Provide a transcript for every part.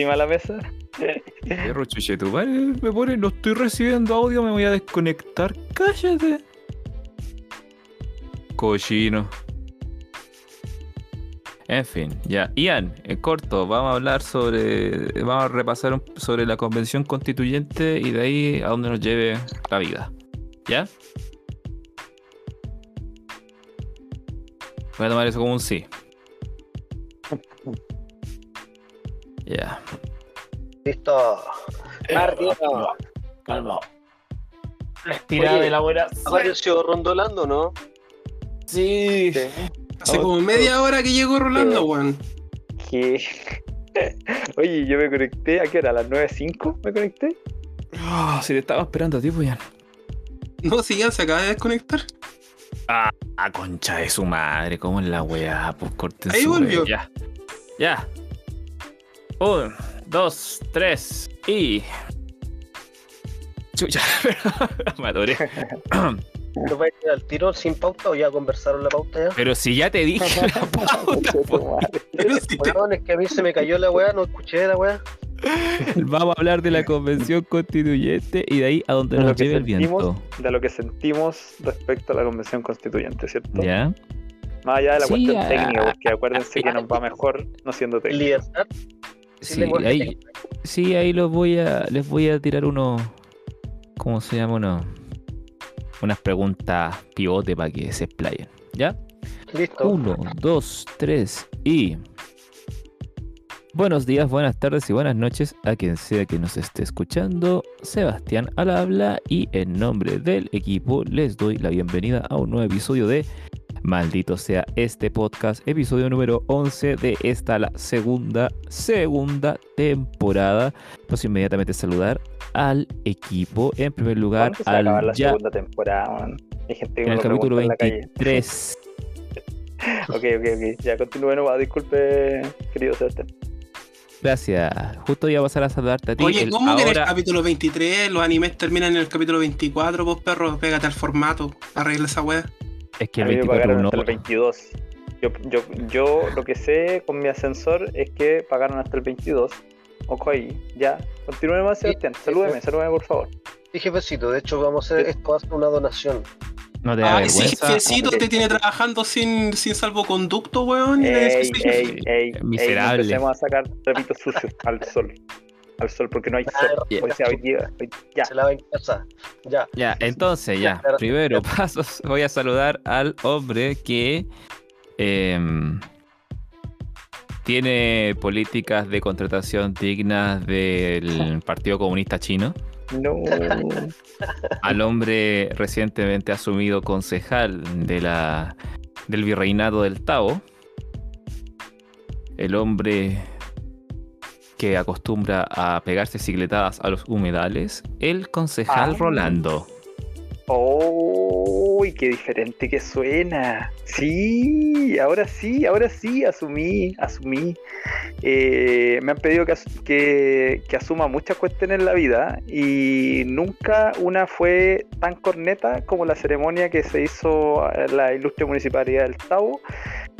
Encima la mesa. Perro chuche, tu madre me pone, no estoy recibiendo audio, me voy a desconectar. Cállate. Cochino. En fin, ya. Ian, en corto, vamos a hablar sobre. Vamos a repasar sobre la convención constituyente y de ahí a dónde nos lleve la vida. ¿Ya? Voy a tomar eso como un sí. Ya. Listo. Martino. Calma. La estirada de la buena. Apareció rondolando, ¿no? Sí. Hace como media hora que llegó Rolando, weón. ¿Qué? Oye, yo me conecté. ¿A qué hora? ¿A las 9.05 me conecté? Ah, si te estaba esperando a ti, Ian. No, si ya se acaba de desconectar. Ah, concha de su madre, ¿cómo es la weá? Pues corten Ahí su volvió. Ya. Ya. Un, dos, tres y. Chucha, me atoré. ¿Lo vais a ir al tiro sin pauta o ya conversaron la pauta ya? Pero si ya te dije la pauta, po. Pero si te- Weón, es que a mí se me cayó la weá, no escuché la weá. vamos a hablar de la convención constituyente y de ahí a donde De lo nos lleve el viento. de lo que sentimos respecto a la convención constituyente, ¿cierto? ¿Ya? Más allá de la Sí, cuestión técnica, porque acuérdense que nos va mejor no siendo técnico. Libertad. Sí, ahí, sí, ahí los voy a, les voy a tirar unos, ¿cómo se llama? Unos, unas preguntas pivote para que se explayen. ¿Ya? Listo. Uno, dos, tres y... Buenos días, buenas tardes y buenas noches a quien sea que nos esté escuchando. Sebastián al habla y en nombre del equipo les doy la bienvenida a un nuevo episodio de Maldito sea este podcast, episodio número 11 de esta la segunda, segunda temporada. Paso inmediatamente a saludar al equipo. En primer lugar, ¿Cuándo se va a acabar al la ya segunda temporada, man? Hay gente que en el lo capítulo pregunta en la calle. 23. Ok, ok, ok. Ya continúe nomás. Disculpe, querido Sebastián. Gracias. Justo iba a pasar a saludarte a ti. Oye, ¿cómo que en el ahora- capítulo 23 los animes terminan en el capítulo 24? Vos, perro, pégate al formato, arregla esa weá. Es que a el mí me 24 pagaron no. hasta el 22. Yo, yo, yo lo que sé con mi ascensor es que pagaron hasta el 22. Ojo ahí, ya. Continúe más, Sebastián. Salúdeme, salúdeme, por favor. Sí, jefecito, de hecho vamos a hacer, esto va a ser una donación. No te da Ay, sí, jefecito te tiene trabajando sin, sin salvoconducto, weón. Ey, ey, ey, Miserable. empecemos a sacar trapitos sucios al sol. Al sol, porque no hay Ah, sol. sea hoy día. hoy- ya. Se lava en casa. Ya. Ya, entonces, ya. Claro. Primero pasos, voy a saludar al hombre que em, tiene políticas de contratación dignas del Partido Comunista Chino. No. Al hombre recientemente asumido concejal de la, del virreinato del Tao. El hombre que acostumbra a pegarse cicletadas a los humedales. El concejal Ah. Rolando. ¡Uy, qué diferente que suena! Sí, ahora sí, ahora sí, asumí, asumí. Eh, me han pedido que, que, que asuma muchas cuestiones en la vida y nunca una fue tan corneta como la ceremonia que se hizo en la ilustre municipalidad del Tavo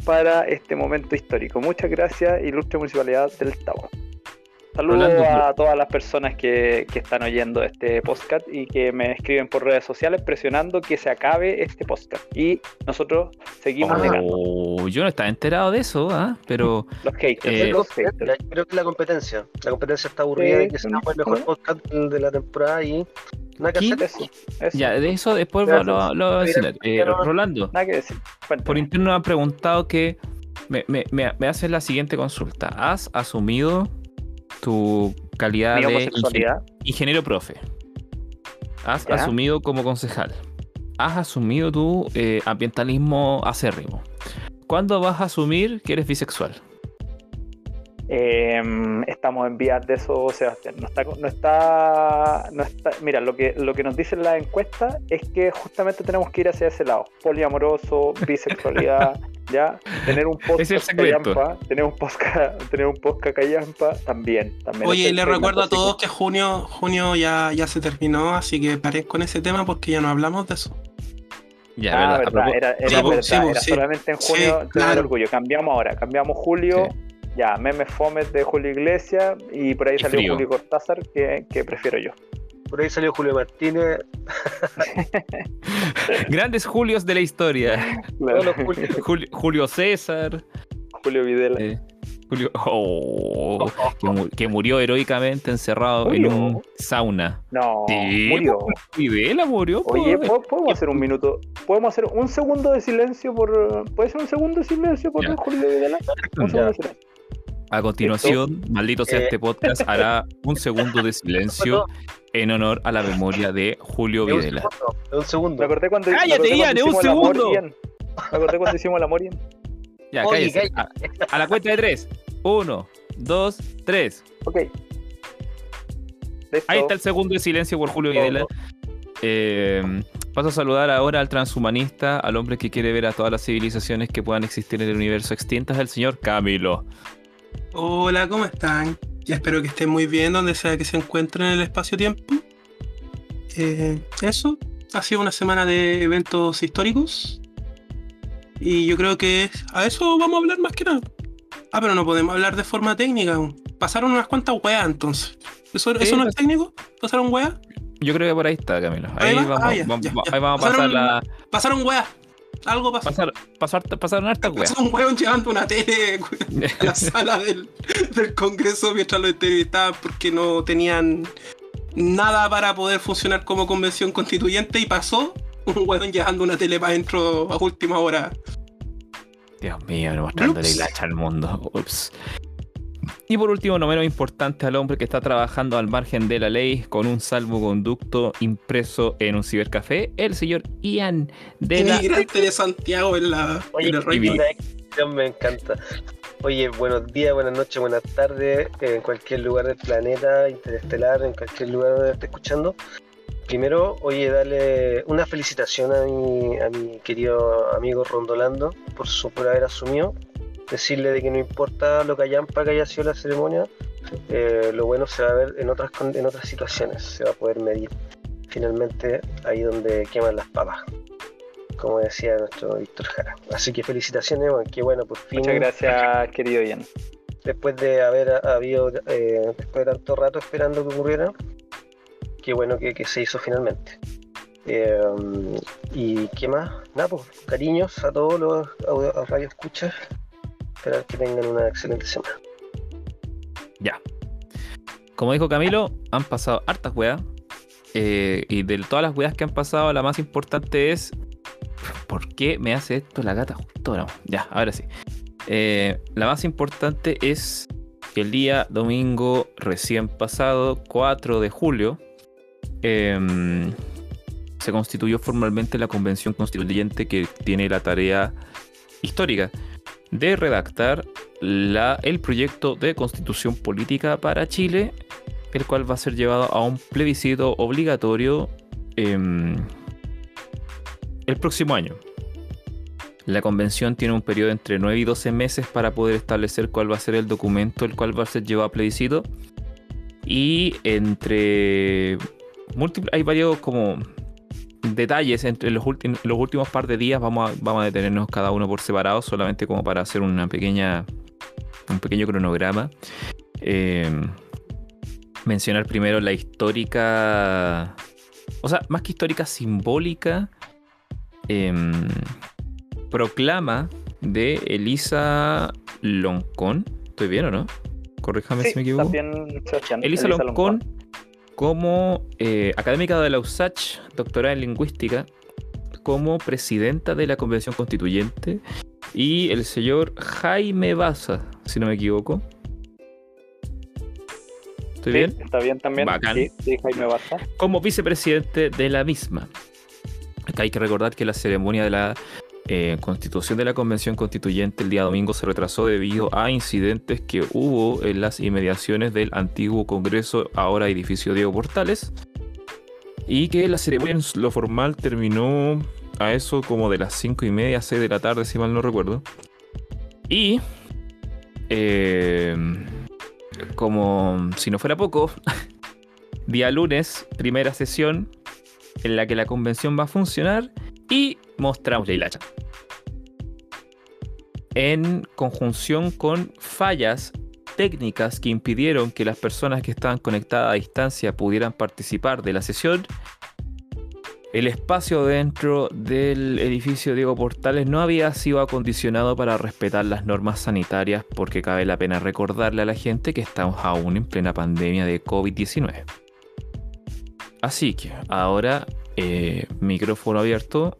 para este momento histórico. Muchas gracias, ilustre municipalidad del Tavo. Saludos a todas las personas que, que están oyendo este podcast y que me escriben por redes sociales presionando que se acabe este podcast. Y nosotros seguimos negando. Oh, yo no estaba enterado de eso, ¿ah? pero Los haters, Eh, los haters. Creo que la competencia. La competencia está aburrida de que Sí, seamos el mejor sí. podcast de la temporada y nada que hacer. Eso, eso. ya, de eso después lo, lo voy a mencionar. Eh, Rolando, Nada que decir. Por interno me han preguntado que me, me, me, me haces la siguiente consulta. ¿Has asumido tu calidad Mi de homosexualidad. ingen- ingeniero profe? ¿Has Ya. asumido como concejal? ¿Has asumido tu eh, ambientalismo acérrimo? ¿Cuándo vas a asumir que eres bisexual? Eh, estamos en vías de eso, Sebastián. No está, no está, no está. Mira, lo que, lo que nos dicen las encuestas es que justamente tenemos que ir hacia ese lado. Poliamoroso, bisexualidad, ya. Tener un es podcast callampa, tener un podcast, tener un podcast callampa, también, también. Oye, es el les recuerdo a todos que junio, junio ya, ya se terminó, así que paren con ese tema porque ya no hablamos de eso. Ya, ah, verdad, era, era Sí, po, verdad, sí, era sí. solamente en junio, claro. orgullo. Cambiamos ahora, cambiamos julio, Ya, memes fomes de Julio Iglesias y por ahí Y salió frío. Julio Cortázar, que, que prefiero yo. Por ahí salió Julio Martínez. Grandes Julios de la historia. Julio. Julio, Julio César. Julio Videla. eh, Julio. Oh, que, mu- que murió heroicamente encerrado Murió. en un sauna. No, Sí, murió. Videla murió. Oye, ¿po- ¿podemos hacer un minuto? ¿Podemos hacer un segundo de silencio por. ¿Puede ser un segundo de silencio por Ya. Julio Videla? Un segundo de silencio. A continuación, maldito sea Eh. este podcast, hará un segundo de silencio en honor a la memoria de Julio De un Videla. segundo. Un Me segundo. acordé cuando. me ¡Cállate, acordé Ian, cuando de un segundo! Ian. Me acordé cuando hicimos el amor, Ian. Ya, Oye, cállese. A, a la cuenta de tres. Uno, dos, tres. Ok. Listo. Ahí está el segundo de silencio por Julio. Videla. Eh, paso a saludar ahora al transhumanista, al hombre que quiere ver a todas las civilizaciones que puedan existir en el universo extintas, el señor Camilo. Hola, ¿cómo están? Ya espero que estén muy bien donde sea que se encuentren en el espacio-tiempo. Eh, eso, ha sido una semana de eventos históricos. Y yo creo que a eso vamos a hablar más que nada. Ah, pero no podemos hablar de forma técnica. Pasaron unas cuantas weas entonces. ¿Eso, Sí, eso no pues- es técnico? ¿Pasaron weas? Yo creo que por ahí está, Camilo. Ahí Ahí va, vamos, ah, ya, vamos- ya, va- ya. ahí vamos a pasar la. Pasaron weas. Algo pasó. Pasar, pasar, pasaron hartas weas. Pasó un weón llevando una tele a la sala del, del Congreso mientras lo entrevistaban porque no tenían nada para poder funcionar como convención constituyente y pasó un weón llevando una tele para adentro a última hora. Dios mío, mostrándole Ups. la hacha al mundo. Ups. Y por último, no menos importante, al hombre que está trabajando al margen de la ley con un salvoconducto impreso en un cibercafé, el señor Ian de la. Inmigrante de Santiago en, la, Oye, en el me encanta. Oye, buenos días, buenas noches, buenas tardes, eh, en cualquier lugar del planeta interestelar, en cualquier lugar donde esté escuchando. Primero, oye, darle una felicitación a mi, a mi querido amigo Rondolando por su por haber asumido. Decirle de que no importa lo que hayan para que haya sido la ceremonia, eh, lo bueno se va a ver en otras, en otras situaciones, se va a poder medir. Finalmente, ahí donde queman las papas como decía nuestro Víctor Jara. Así que felicitaciones, bueno, qué bueno, por fin. Muchas gracias, querido Ian. Después de haber ha- habido, eh, después de tanto rato esperando que ocurriera, qué bueno que, que se hizo finalmente. Eh, y qué más, nada, pues cariños a todos los audio- a radio escuchas. Esperar que tengan una excelente semana. Ya. Como dijo Camilo, han pasado hartas weas. eh, y de todas las weas que han pasado, la más importante es. ¿Por qué me hace esto la gata justo ahora? Ya, ahora sí. Eh, la más importante es que el día domingo recién pasado, 4 de julio, em, se constituyó formalmente la convención constituyente que tiene la tarea histórica de redactar el proyecto de constitución política para Chile, el cual va a ser llevado a un plebiscito obligatorio em, el próximo año. La convención tiene un periodo entre 9 y 12 meses para poder establecer cuál va a ser el documento el cual va a ser llevado a plebiscito. Y entre hay varios como detalles entre los, los últimos par de días. Vamos a, vamos a detenernos cada uno por separado, solamente como para hacer una pequeña, un pequeño cronograma. Eh, mencionar primero la histórica, o sea, más que histórica, simbólica em, proclama de Elisa Loncón. ¿Estoy bien o no? Corríjame si me equivoco. ¿Estás bien? Elisa Loncón como eh, académica de la USACH, doctorada en lingüística, como presidenta de la Convención Constituyente, y el señor Jaime Baza, si no me equivoco. ¿Estoy Sí, bien? Está bien también. Bacán. Sí, sí, Jaime Baza. Como vicepresidente de la misma. Acá hay que recordar que la ceremonia de la eh, constitución de la Convención Constituyente el día domingo se retrasó debido a incidentes que hubo en las inmediaciones del antiguo Congreso, ahora edificio Diego Portales, y que la ceremonia lo formal terminó a eso como de las 5 y media, 6 de la tarde, si mal no recuerdo. Y, eh, como si no fuera poco, día lunes, primera sesión en la que la convención va a funcionar y mostramos la hilacha. en conjunción con fallas técnicas que impidieron que las personas que estaban conectadas a distancia pudieran participar de la sesión, el espacio dentro del edificio Diego Portales no había sido acondicionado para respetar las normas sanitarias porque cabe la pena recordarle a la gente que estamos aún en plena pandemia de COVID-19. Así que ahora eh, micrófono abierto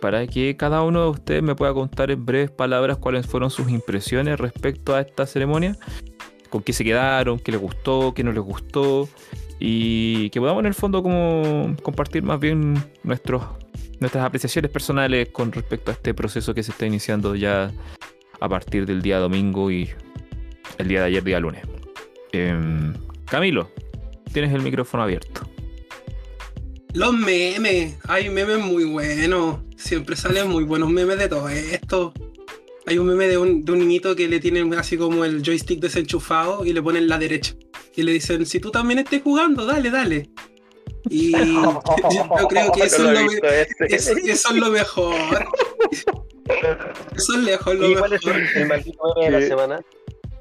para que cada uno de ustedes me pueda contar en breves palabras cuáles fueron sus impresiones respecto a esta ceremonia, con qué se quedaron, qué les gustó, qué no les gustó, y que podamos en el fondo como compartir más bien nuestros, nuestras apreciaciones personales con respecto a este proceso que se está iniciando ya a partir del día domingo y el día de ayer, día lunes. Em, Camilo, tienes el micrófono abierto. Los memes, hay memes muy buenos. Siempre salen muy buenos memes de todo esto. Hay un meme de un, de un niñito que le tienen así como el joystick desenchufado y le ponen la derecha. Y le dicen, si tú también estés jugando, dale, dale. Y yo, creo que eso, No es lo visto me- ese. eso, eso es lo mejor. Eso es lejos lo ¿Y cuál es mejor. el, el maldito meme de la ¿Qué? semana?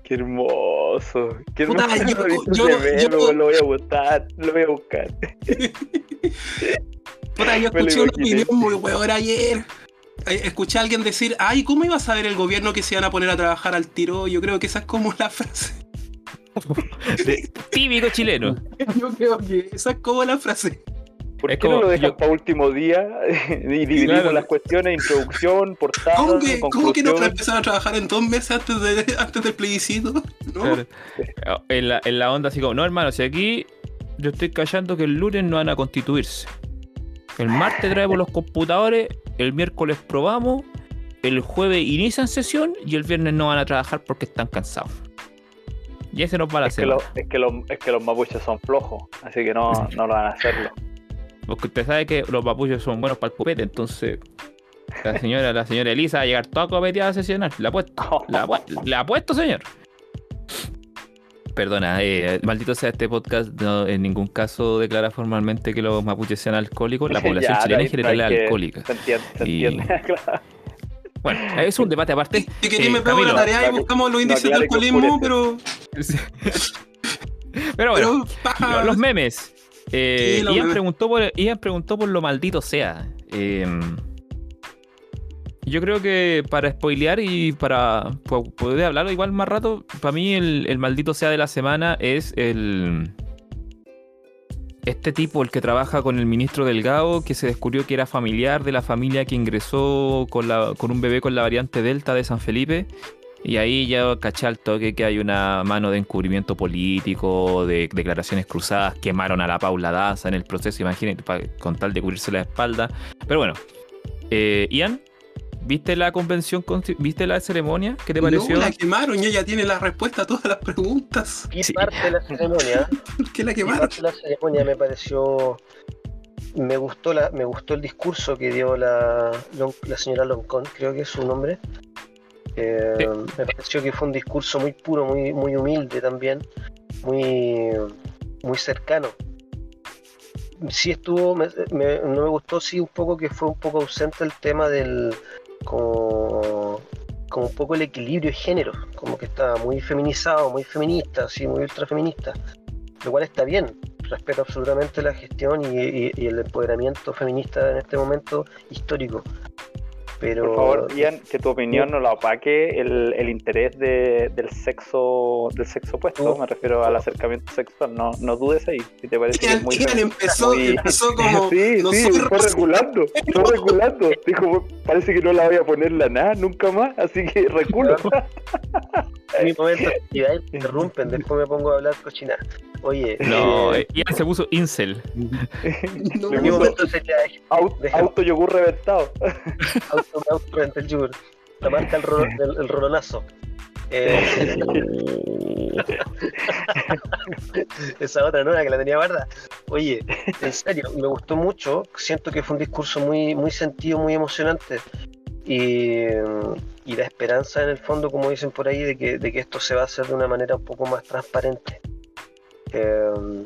Qué hermoso. Qué Puta, hermoso. yo- yo- yo- Lo voy a buscar. Lo voy a buscar. Puta, yo escuché una opinión muy buena ayer. Eh, Escuché a alguien decir, ay, ¿cómo iba a saber el gobierno que se iban a poner a trabajar al tiro? Yo creo que esa es como la frase. De- típico chileno. Yo creo que esa es como la frase. ¿Por Es qué no lo dejan yo- para último día? y dividimos Claro. las cuestiones, introducción, portada, ¿Cómo que, ¿cómo que no empezaron a trabajar en dos meses antes, de, antes del plebiscito? ¿No? Claro. En, la, en la onda así como, no hermano, si aquí yo estoy callando que el lunes no van a constituirse. El martes traemos los computadores, el miércoles probamos, el jueves inician sesión y el viernes no van a trabajar porque están cansados. Y ese nos va a la Es que, es, los, es que los mapuches son flojos, así que no, no lo van a hacerlo. Porque usted sabe que los papuchos son buenos para el copete, entonces la señora, la señora Elisa va a llegar toda copeteada a sesionar. La apuesto. La, apu- la apuesto, señor. Perdona, eh, maldito sea este podcast, no en ningún caso declara formalmente que los mapuches sean alcohólicos. La población Ya, chilena en general es que- alcohólica. Se entiende, se Y- entiende. claro. Bueno, es un debate aparte. Si queréis Eh, me pego la tarea y buscamos los índices de alcoholismo, pero, Pero bueno, pero los memes. Eh, Sí, los Ian, memes. Preguntó por, Ian preguntó por lo maldito sea. Eh, yo creo que para spoilear y para po- poder hablarlo igual más rato, para mí el, maldito sea de la semana es el... Este tipo, el que trabaja con el ministro Delgado, que se descubrió que era familiar de la familia que ingresó con, la, con un bebé con la variante Delta de San Felipe. Y ahí ya caché al toque que hay una mano de encubrimiento político, de declaraciones cruzadas, quemaron a la Paula Daza en el proceso, imagínate, con tal de cubrirse la espalda. Pero bueno, eh, Ian, ¿viste la convención, viste la ceremonia? ¿Qué te pareció? No, la quemaron y ella tiene la respuesta a todas las preguntas. Y Sí. parte de la ceremonia, ¿Por qué la quemaron? parte de la ceremonia me pareció, me gustó la, me gustó el discurso que dio la, la señora Loncón, creo que es su nombre. Eh, Sí. Me pareció que fue un discurso muy puro, muy, muy humilde también, muy, muy cercano. Sí estuvo, me- me- no me gustó sí un poco que fue un poco ausente el tema del como, como un poco el equilibrio de género, como que estaba muy feminizado, muy feminista, así muy ultrafeminista, lo cual está bien, respeto absolutamente la gestión y, y- y el empoderamiento feminista en este momento histórico. Pero Por favor, Ian, que tu opinión no la opaque el, el interés de- del sexo del sexo opuesto, me refiero al acercamiento sexual, no, no dudes ahí, si te parece que es Ian, muy Ian empezó, muy- empezó como. Sí, no sí, fue rosa". regulando, fue regulando. Dijo, parece que no la voy a poner la nada nunca más, así que reculo. en mi momento de actividad y me interrumpen, después me pongo a hablar cochina. Oye, No, eh, eh, Ian se puso incel. No, en mi momento sería Auto, Deja- auto yogur reventado. auto, auto frente al yogur, la marca el, rolo- el, el rolonazo. Eh, esa otra no, la que la tenía guarda. Oye, en serio, me gustó mucho. Siento que fue un discurso muy, muy sentido, muy emocionante. Y, y la esperanza en el fondo, como dicen por ahí, de que, de que esto se va a hacer de una manera un poco más transparente. Eh,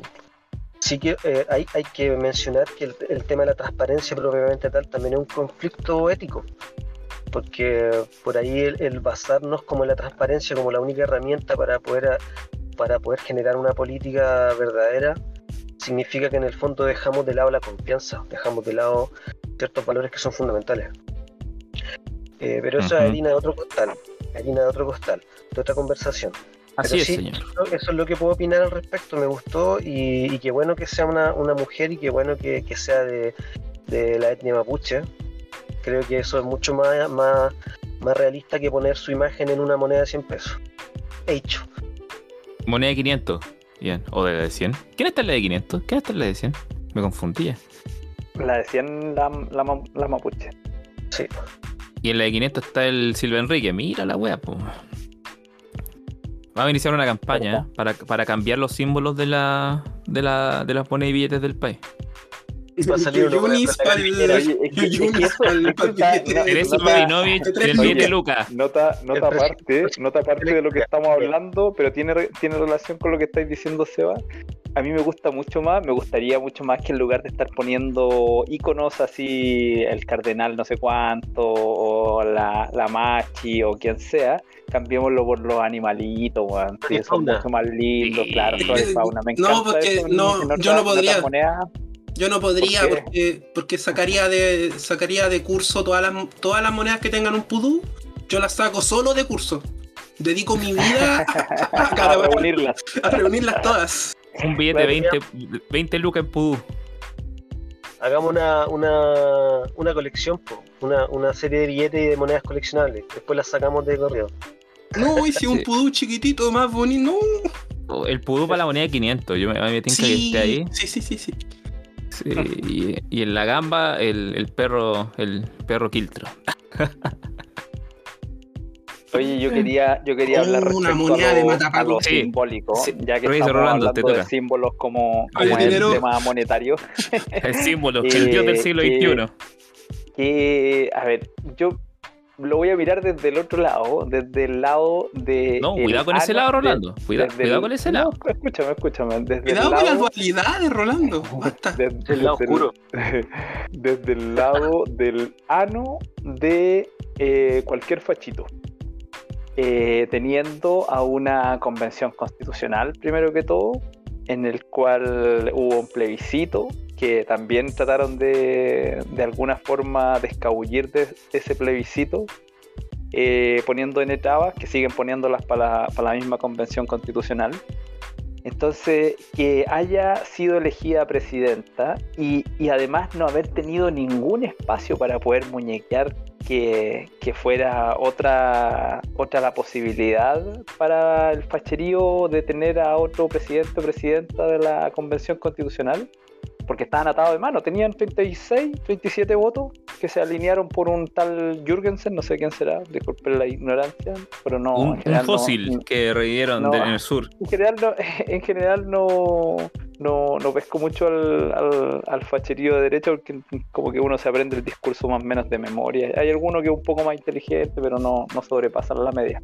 sí que eh, hay, hay que mencionar que el, tema de la transparencia propiamente tal también es un conflicto ético. porque por ahí el, basarnos como la transparencia como la única herramienta para poder, para poder generar una política verdadera significa que en el fondo dejamos de lado la confianza, dejamos de lado ciertos valores que son fundamentales. Eh, pero eso es Ujú. harina de otro costal, harina de otro costal, de otra conversación. Así Pero es, sí, señor. Eso es lo que puedo opinar al respecto, me gustó y, y qué bueno que sea una, una mujer y qué bueno que, que sea de, de la etnia mapuche. Creo que eso es mucho más, más, más realista que poner su imagen en una moneda de 100 pesos. Hecho. Moneda de 500. Bien. O de la de 100. ¿Quién está en la de 500? ¿Quién está en la de 100? Me confundía. La decían la, la, ma- la mapuche. Sí. Y en la de 500 está el Silva Enrique. Mira la wea, po. Vamos a iniciar una campaña ¿eh? para, para cambiar los símbolos de la de la de las monedas y billetes del país. Va a salir uno Yunis no, Teresa no, no, tres del. Nota, nota aparte, nota aparte de lo que estamos hablando, pero tiene, tiene relación con lo que estáis diciendo, Seba. A mí me gusta mucho más, me gustaría mucho más que en lugar de estar poniendo iconos así, el cardenal no sé cuánto, o la, la machi, o quien sea, cambiémoslo por los animalitos, weón. Sí, son mucho más lindos, Sí. claro, fauna. Me No, encanta porque eso en- no, yo no podría. Yo no podría porque, porque sacaría de sacaría de curso todas las todas las monedas que tengan un pudú, yo las saco solo de curso. Dedico mi vida a, reunirlas. a reunirlas todas. Un billete de Claro, 20, 20 lucas en Pudú. Hagamos una, una, una colección, po. Una, una serie de billetes y de monedas coleccionables. Después las sacamos de correo. No, hice un Sí. pudú chiquitito, más bonito. No. Oh, El Pudú para la moneda de 500. Yo me, me que Sí, esté ahí. sí, sí, sí, sí. Sí, y, y en la gamba, el, el perro el perro quiltro. Oye, yo quería, yo quería Oh, hablar una respecto moneda a de lo, a lo Sí. simbólico, Sí. ya que estamos Rolando, hablando de símbolos como, como el dinero. tema monetario. El símbolo, el Eh, dios del siglo que- XXI. Que, a ver, yo lo voy a mirar desde el otro lado, desde el lado de... No, cuidado con ese lado, de- Rolando. Cuida- desde cuidado el- con ese no, lado. escúchame, escúchame. Desde Cuidado el con las lado, dualidades, Rolando. Basta. desde- El lado desde oscuro. desde el lado del ano de eh, cualquier fachito. Eh, teniendo a una convención constitucional, primero que todo, en el cual hubo un plebiscito que también trataron de, de alguna forma de escabullir de, ese plebiscito, eh, poniendo N trabas que siguen poniéndolas para para la misma convención constitucional. Entonces, que haya sido elegida presidenta y, y además no haber tenido ningún espacio para poder muñequear que, que fuera otra, otra la posibilidad para el facherío de tener a otro presidente o presidenta de la convención constitucional, porque estaban atados de mano, tenían 36, 37 votos que se alinearon por un tal Jürgensen, no sé quién será, disculpen la ignorancia, pero no. un, un general no- fósil que revivieron no. en el sur. en general no, en general no, no, no pesco mucho al, al, al facherío de derecha porque como que uno se aprende el discurso más o menos de memoria. Hay alguno que es un poco más inteligente, pero no, no sobrepasan la media.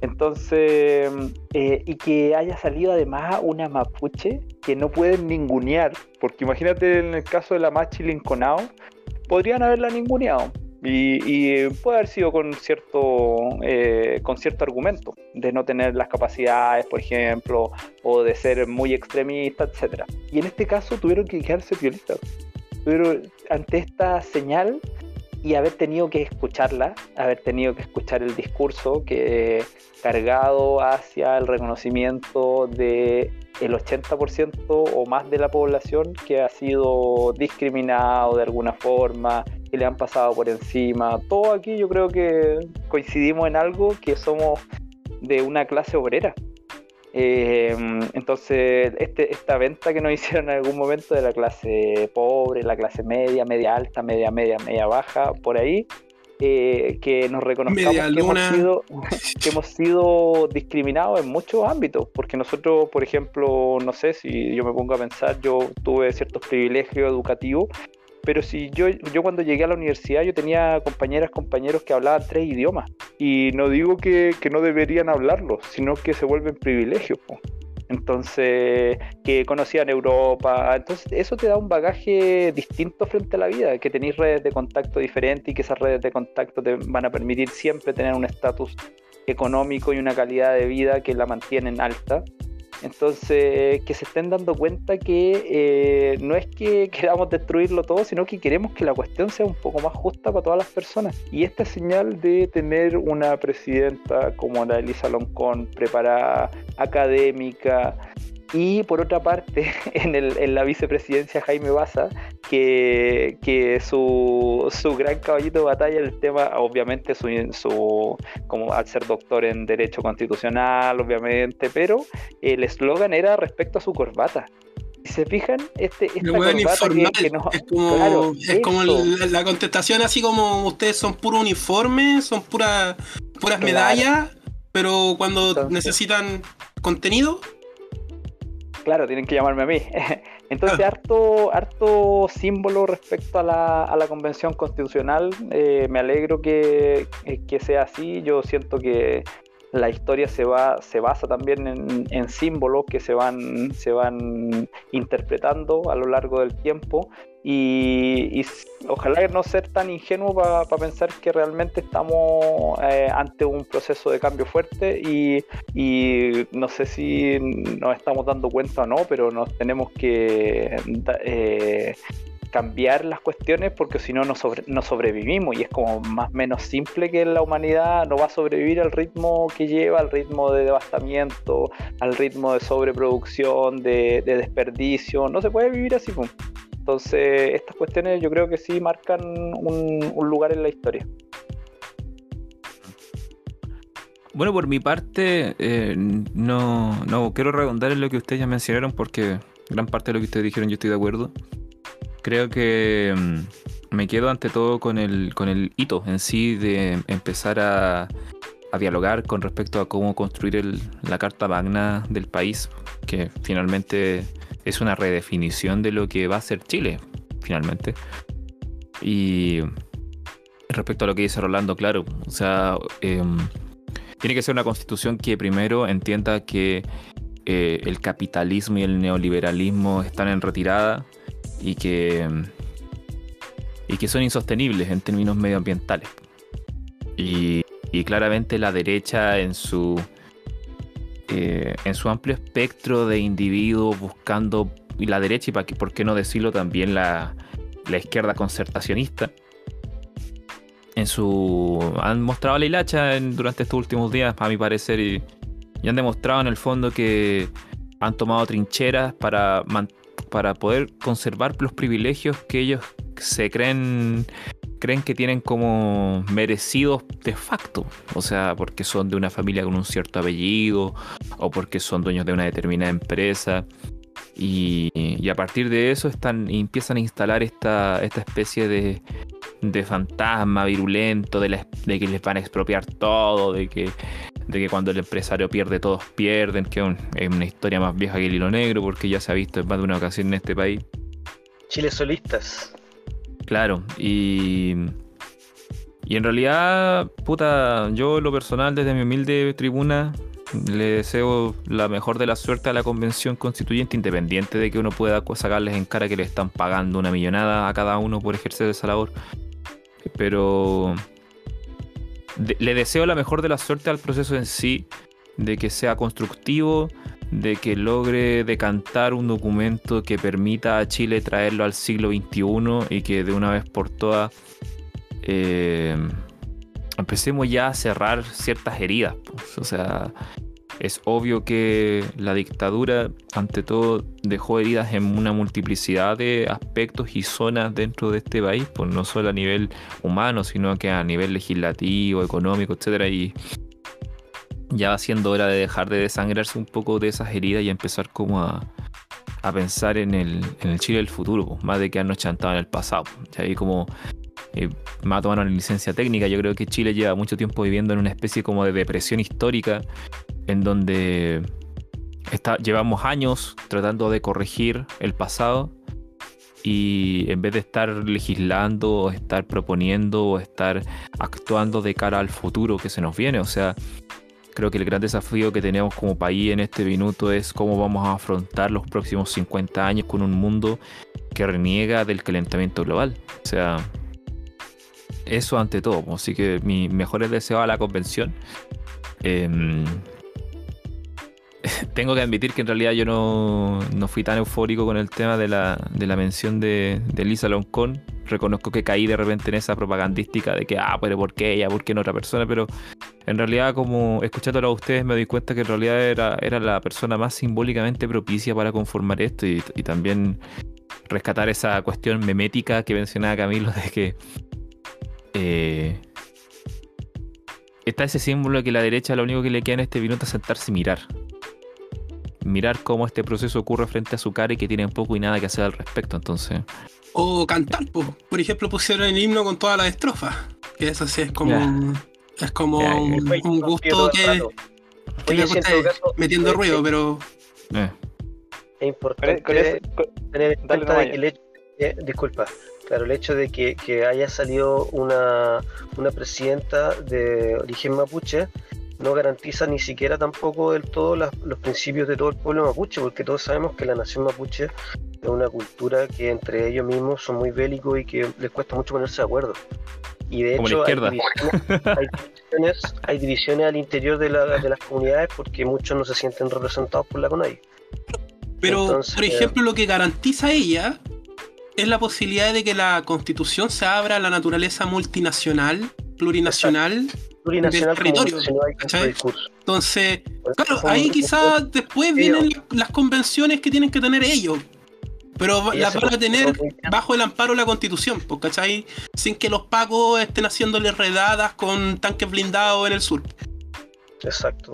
Entonces, eh, y que haya salido además una mapuche que no pueden ningunear, porque imagínate en el caso de la Machi Linconao, podrían haberla ninguneado. Y, y puede haber sido con cierto, eh, con cierto argumento, de no tener las capacidades, por ejemplo, o de ser muy extremista, etcétera. Y en este caso tuvieron que quedarse violistas. Tuvieron ante esta señal y haber tenido que escucharla, haber tenido que escuchar el discurso que cargado hacia el reconocimiento de el 80% o más de la población que ha sido discriminado de alguna forma, que le han pasado por encima. Todo aquí yo creo que coincidimos en algo que somos de una clase obrera. Eh, entonces, este, esta venta que nos hicieron en algún momento de la clase pobre, la clase media, media alta, media, media, media baja, por ahí, eh, que nos reconozcamos que hemos, sido, que hemos sido discriminados en muchos ámbitos, porque nosotros, por ejemplo, no sé si yo me pongo a pensar, yo tuve ciertos privilegios educativos, pero si yo, yo cuando llegué a la universidad yo tenía compañeras, compañeros que hablaban tres idiomas, y no digo que, que no deberían hablarlos, sino que se vuelven privilegios. po. entonces que conocían Europa, entonces eso te da un bagaje distinto frente a la vida, que tenéis redes de contacto diferentes y que esas redes de contacto te van a permitir siempre tener un estatus económico y una calidad de vida que la mantienen alta. Entonces, que se estén dando cuenta que eh, no es que queramos destruirlo todo, sino que queremos que la cuestión sea un poco más justa para todas las personas. Y esta señal de tener una presidenta como la Elisa Loncón, preparada, académica, y por otra parte, en, el, en la vicepresidencia Jaime Baza, que, que su, su, gran caballito de batalla el tema, obviamente, su, su, como al ser doctor en Derecho Constitucional, obviamente, pero el eslogan era respecto a su corbata. Si se fijan, este, esta corbata que, nos, es como, es como la, contestación así como ustedes son puro uniforme, son pura, puras medallas, pero cuando necesitan contenido claro, tienen que llamarme a mí. Entonces, harto, harto símbolo respecto a la, a la convención constitucional. Eh, me alegro que, eh, que, sea así. Yo siento que la historia se, va, se basa también en, en, símbolos que se van, se van interpretando a lo largo del tiempo y, ojalá no ser tan ingenuo para pensar que realmente estamos eh, ante un proceso de cambio fuerte y, no sé si nos estamos dando cuenta o no, pero nos tenemos que eh, cambiar las cuestiones porque si no no, sobrevivimos y es como más menos simple que la humanidad no va a sobrevivir al ritmo que lleva, al ritmo de devastamiento, al ritmo de sobreproducción, de, desperdicio, no se puede vivir así. Entonces estas cuestiones yo creo que sí marcan un, lugar en la historia. Bueno, por mi parte, eh, no, no quiero redundar en lo que ustedes ya mencionaron porque gran parte de lo que ustedes dijeron yo estoy de acuerdo. Creo que mm, me quedo ante todo con el, con el hito en sí de empezar a, dialogar con respecto a cómo construir la Carta Magna del país, que finalmente es una redefinición de lo que va a ser Chile, finalmente. Y respecto a lo que dice Rolando, claro, o sea, em, tiene que ser una constitución que primero entienda que eh, el capitalismo y el neoliberalismo están en retirada, y que, y que son insostenibles en términos medioambientales. Y, claramente la derecha en su, eh, en su amplio espectro de individuos buscando, y la derecha, y para por qué no decirlo también la, la izquierda concertacionista, en su han mostrado la hilacha durante estos últimos días, a mi parecer, y, y, han demostrado en el fondo que han tomado trincheras para, para poder conservar los privilegios que ellos se creen creen que tienen como merecidos de facto, o sea, porque son de una familia con un cierto apellido o porque son dueños de una determinada empresa. Y, a partir de eso están, empiezan a instalar esta, esta especie de, de fantasma virulento, de, que les van a expropiar todo, de que de que cuando el empresario pierde, todos pierden, que es una historia más vieja que el hilo negro, porque ya se ha visto en más de una ocasión en este país. Chile solistas. Claro, y. Y en realidad, puta, yo lo personal, desde mi humilde tribuna, le deseo la mejor de la suerte a la convención constituyente, independiente de que uno pueda sacarles en cara que le están pagando una millonada a cada uno por ejercer esa labor. Pero le deseo la mejor de la suerte al proceso en sí, de que sea constructivo, de que logre decantar un documento que permita a Chile traerlo al siglo XXI y que de una vez por todas eh, empecemos ya a cerrar ciertas heridas. Pues. O sea, es obvio que la dictadura, ante todo, dejó heridas en una multiplicidad de aspectos y zonas dentro de este país, pues no solo a nivel humano, sino que a nivel legislativo, económico, etcétera. Y ya va siendo hora de dejar de desangrarse un poco de esas heridas y empezar como a, pensar en el, Chile del futuro, más de que han chantado en el pasado. Ya ahí como eh, me va a tomar una licencia técnica. Yo creo que Chile lleva mucho tiempo viviendo en una especie como de depresión histórica en donde llevamos años tratando de corregir el pasado y en vez de estar legislando o estar proponiendo o estar actuando de cara al futuro que se nos viene, o sea, creo que el gran desafío que tenemos como país en este minuto es cómo vamos a afrontar los próximos 50 años con un mundo que reniega del calentamiento global. O sea, eso ante todo. Así que mi mejores deseos a la convención. Em, tengo que admitir que en realidad yo no, no, fui tan eufórico con el tema de la, de la mención de, de Lisa Loncón. Reconozco que caí de repente en esa propagandística de que, ah, pero ¿por qué ella? ¿Por qué no otra persona? Pero en realidad, como escuchándolo a ustedes, me doy cuenta que en realidad era, era la persona más simbólicamente propicia para conformar esto y, también rescatar esa cuestión memética que mencionaba Camilo de que eh, está ese símbolo de que la derecha lo único que le queda en este minuto es sentarse y mirar. Mirar cómo este proceso ocurre frente a su cara y que tienen poco y nada que hacer al respecto, entonces. O cantar, por ejemplo, pusieron el himno con todas las estrofas. Que eso sí es como. Es como un, un, gusto que, que Oye, metiendo ruido, pero. Eh. Es importante tener en cuenta que el hecho, eh, disculpa, Claro, el hecho de que, haya salido una, presidenta de origen mapuche no garantiza ni siquiera tampoco del todo los principios de todo el pueblo mapuche, porque todos sabemos que la nación mapuche es una cultura que entre ellos mismos son muy bélicos y que les cuesta mucho ponerse de acuerdo. Y de hecho hay divisiones, hay, divisiones, al interior de, las comunidades porque muchos no se sienten representados por la CONAI. Pero, por ejemplo, lo que garantiza ella es la posibilidad de que la constitución se abra a la naturaleza multinacional, plurinacional, plurinacional del territorio. Entonces, claro, ahí quizás después vienen las convenciones que tienen que tener ellos. Pero las van a tener bajo el amparo de la constitución, pues, ¿cachai? Sin que los pagos estén haciéndole redadas con tanques blindados en el sur. Exacto.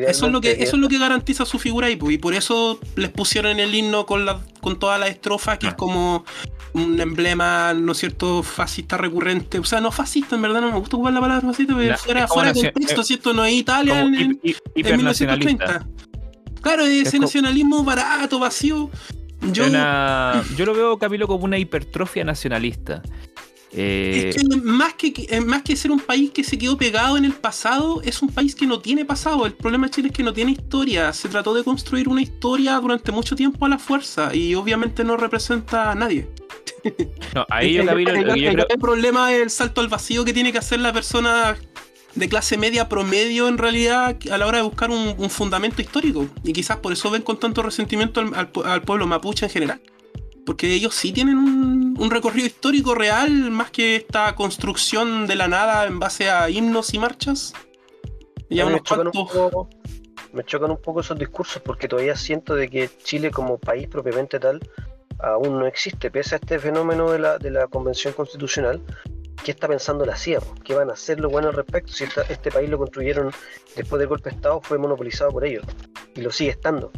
Eso es, lo que, eso es lo que garantiza su figura ahí, y por eso les pusieron el himno con, la, con todas las estrofas, que es como un emblema, ¿no es cierto?, fascista recurrente. O sea, no fascista, en verdad no me gusta ocupar la palabra fascista, pero fuera, fuera de contexto, ¿cierto? No es Italia en, en, 1930. Claro, ese nacionalismo barato, vacío. Yo, yo lo veo, Camilo, como una hipertrofia nacionalista. Eh, es que más, que eh, más que ser un país que se quedó pegado en el pasado, es un país que no tiene pasado. El problema de Chile es que no tiene historia. Se trató de construir una historia durante mucho tiempo a la fuerza y obviamente no representa a nadie. No, ahí yo, el, el problema es el salto al vacío que tiene que hacer la persona de clase media promedio en realidad a la hora de buscar un, fundamento histórico. Y quizás por eso ven con tanto resentimiento al pueblo mapuche en general. Porque ellos sí tienen un, recorrido histórico real, más que esta construcción de la nada en base a himnos y marchas. me, chocan un poco, me chocan un poco esos discursos porque todavía siento de que Chile como país propiamente tal aún no existe, pese a este fenómeno de la, de la Convención Constitucional. ¿Qué está pensando la CIA? ¿Qué van a hacer lo bueno al respecto? Si este país lo construyeron después del golpe de Estado, fue monopolizado por ellos y lo sigue estando.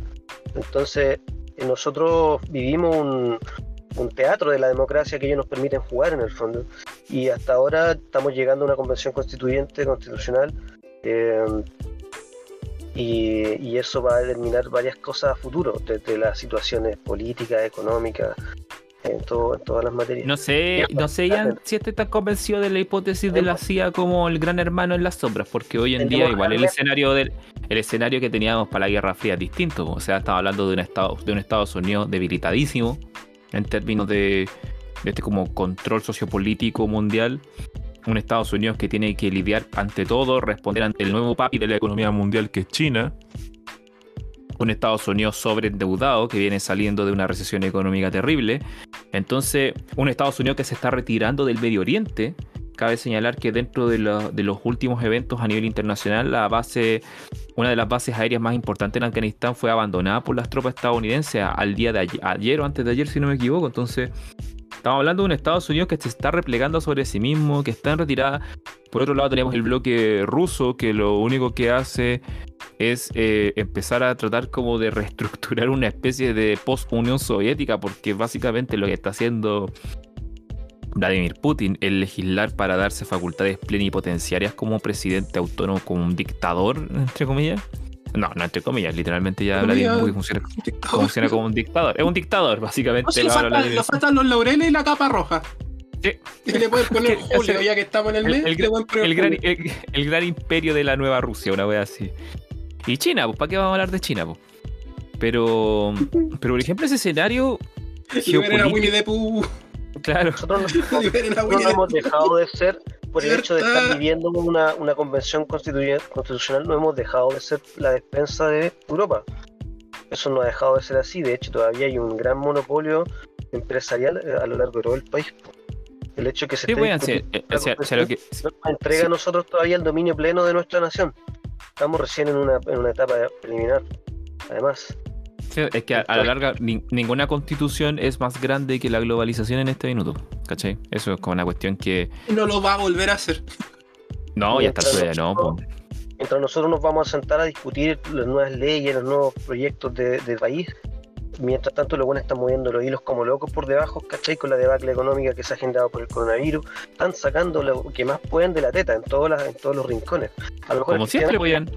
Entonces, nosotros vivimos un, teatro de la democracia que ellos nos permiten jugar en el fondo. Y hasta ahora estamos llegando a una convención constituyente, constitucional, eh, y, eso va a determinar varias cosas a futuro, desde las situaciones políticas, económicas, en, todo, en todas las materias. No sé, no sé si este está convencido de la hipótesis de la CIA como el gran hermano en las sombras, porque hoy en día igual el escenario del el escenario que teníamos para la Guerra Fría es distinto. O sea, estaba hablando de un Estado, de un Estados Unidos debilitadísimo en términos de, este como control sociopolítico mundial. Un Estados Unidos que tiene que lidiar ante todo, responder ante el nuevo papi de la economía mundial que es China. Un Estados Unidos sobreendeudado que viene saliendo de una recesión económica terrible. Entonces, un Estados Unidos que se está retirando del Medio Oriente cabe señalar que dentro de, los últimos eventos a nivel internacional, la base, una de las bases aéreas más importantes en Afganistán fue abandonada por las tropas estadounidenses al día de ayer, o antes de ayer, si no me equivoco. Entonces, estamos hablando de un Estados Unidos que se está replegando sobre sí mismo, que está en retirada. Por otro lado, tenemos el bloque ruso, que lo único que hace es eh, empezar a tratar como de reestructurar una especie de post-Unión Soviética, porque básicamente lo que está haciendo Vladimir Putin el legislar para darse facultades plenipotenciarias como presidente autónomo, como un dictador, entre comillas. No, no entre comillas, literalmente ya Vladimir Putin funciona, como un dictador. Es un dictador, básicamente. No, faltan, los laureles y la capa roja. Sí. Y le pueden poner Julio, ya que estamos en el mes, el- le El gran, el, el gran imperio de la nueva Rusia, una wea así. Y China, pues, ¿para qué vamos a hablar de China, pues? Pero, pero por ejemplo, ese escenario Liberen a Winnie the Pooh. claro, Nosotros no, no the hemos dejado de ser por el hecho de estar viviendo una, una convención constituye- constitucional, no hemos dejado de ser la despensa de Europa. Eso no ha dejado de ser así, de hecho todavía hay un gran monopolio empresarial eh, a lo largo de todo el país. El hecho de que se sí, discutiendo eh, la o sea, o sea, lo que, no nos entrega sí. a nosotros todavía el dominio pleno de nuestra nación. Estamos recién en una, en una etapa preliminar. Además, sí, es que a, a la larga ni- ninguna constitución es más grande que la globalización en este minuto, ¿cachai? Eso es como una cuestión que... No lo va a volver a hacer. No, ya está no, nosotros- pues. mientras nosotros nos vamos a sentar a discutir las nuevas leyes, los nuevos proyectos de, del país, mientras tanto los buenos están moviendo los hilos como locos por debajo, ¿cachai? Con la debacle económica que se ha generado por el coronavirus, están sacando lo que más pueden de la teta en, todas las, en todos los rincones. A lo mejor Como siempre, weón.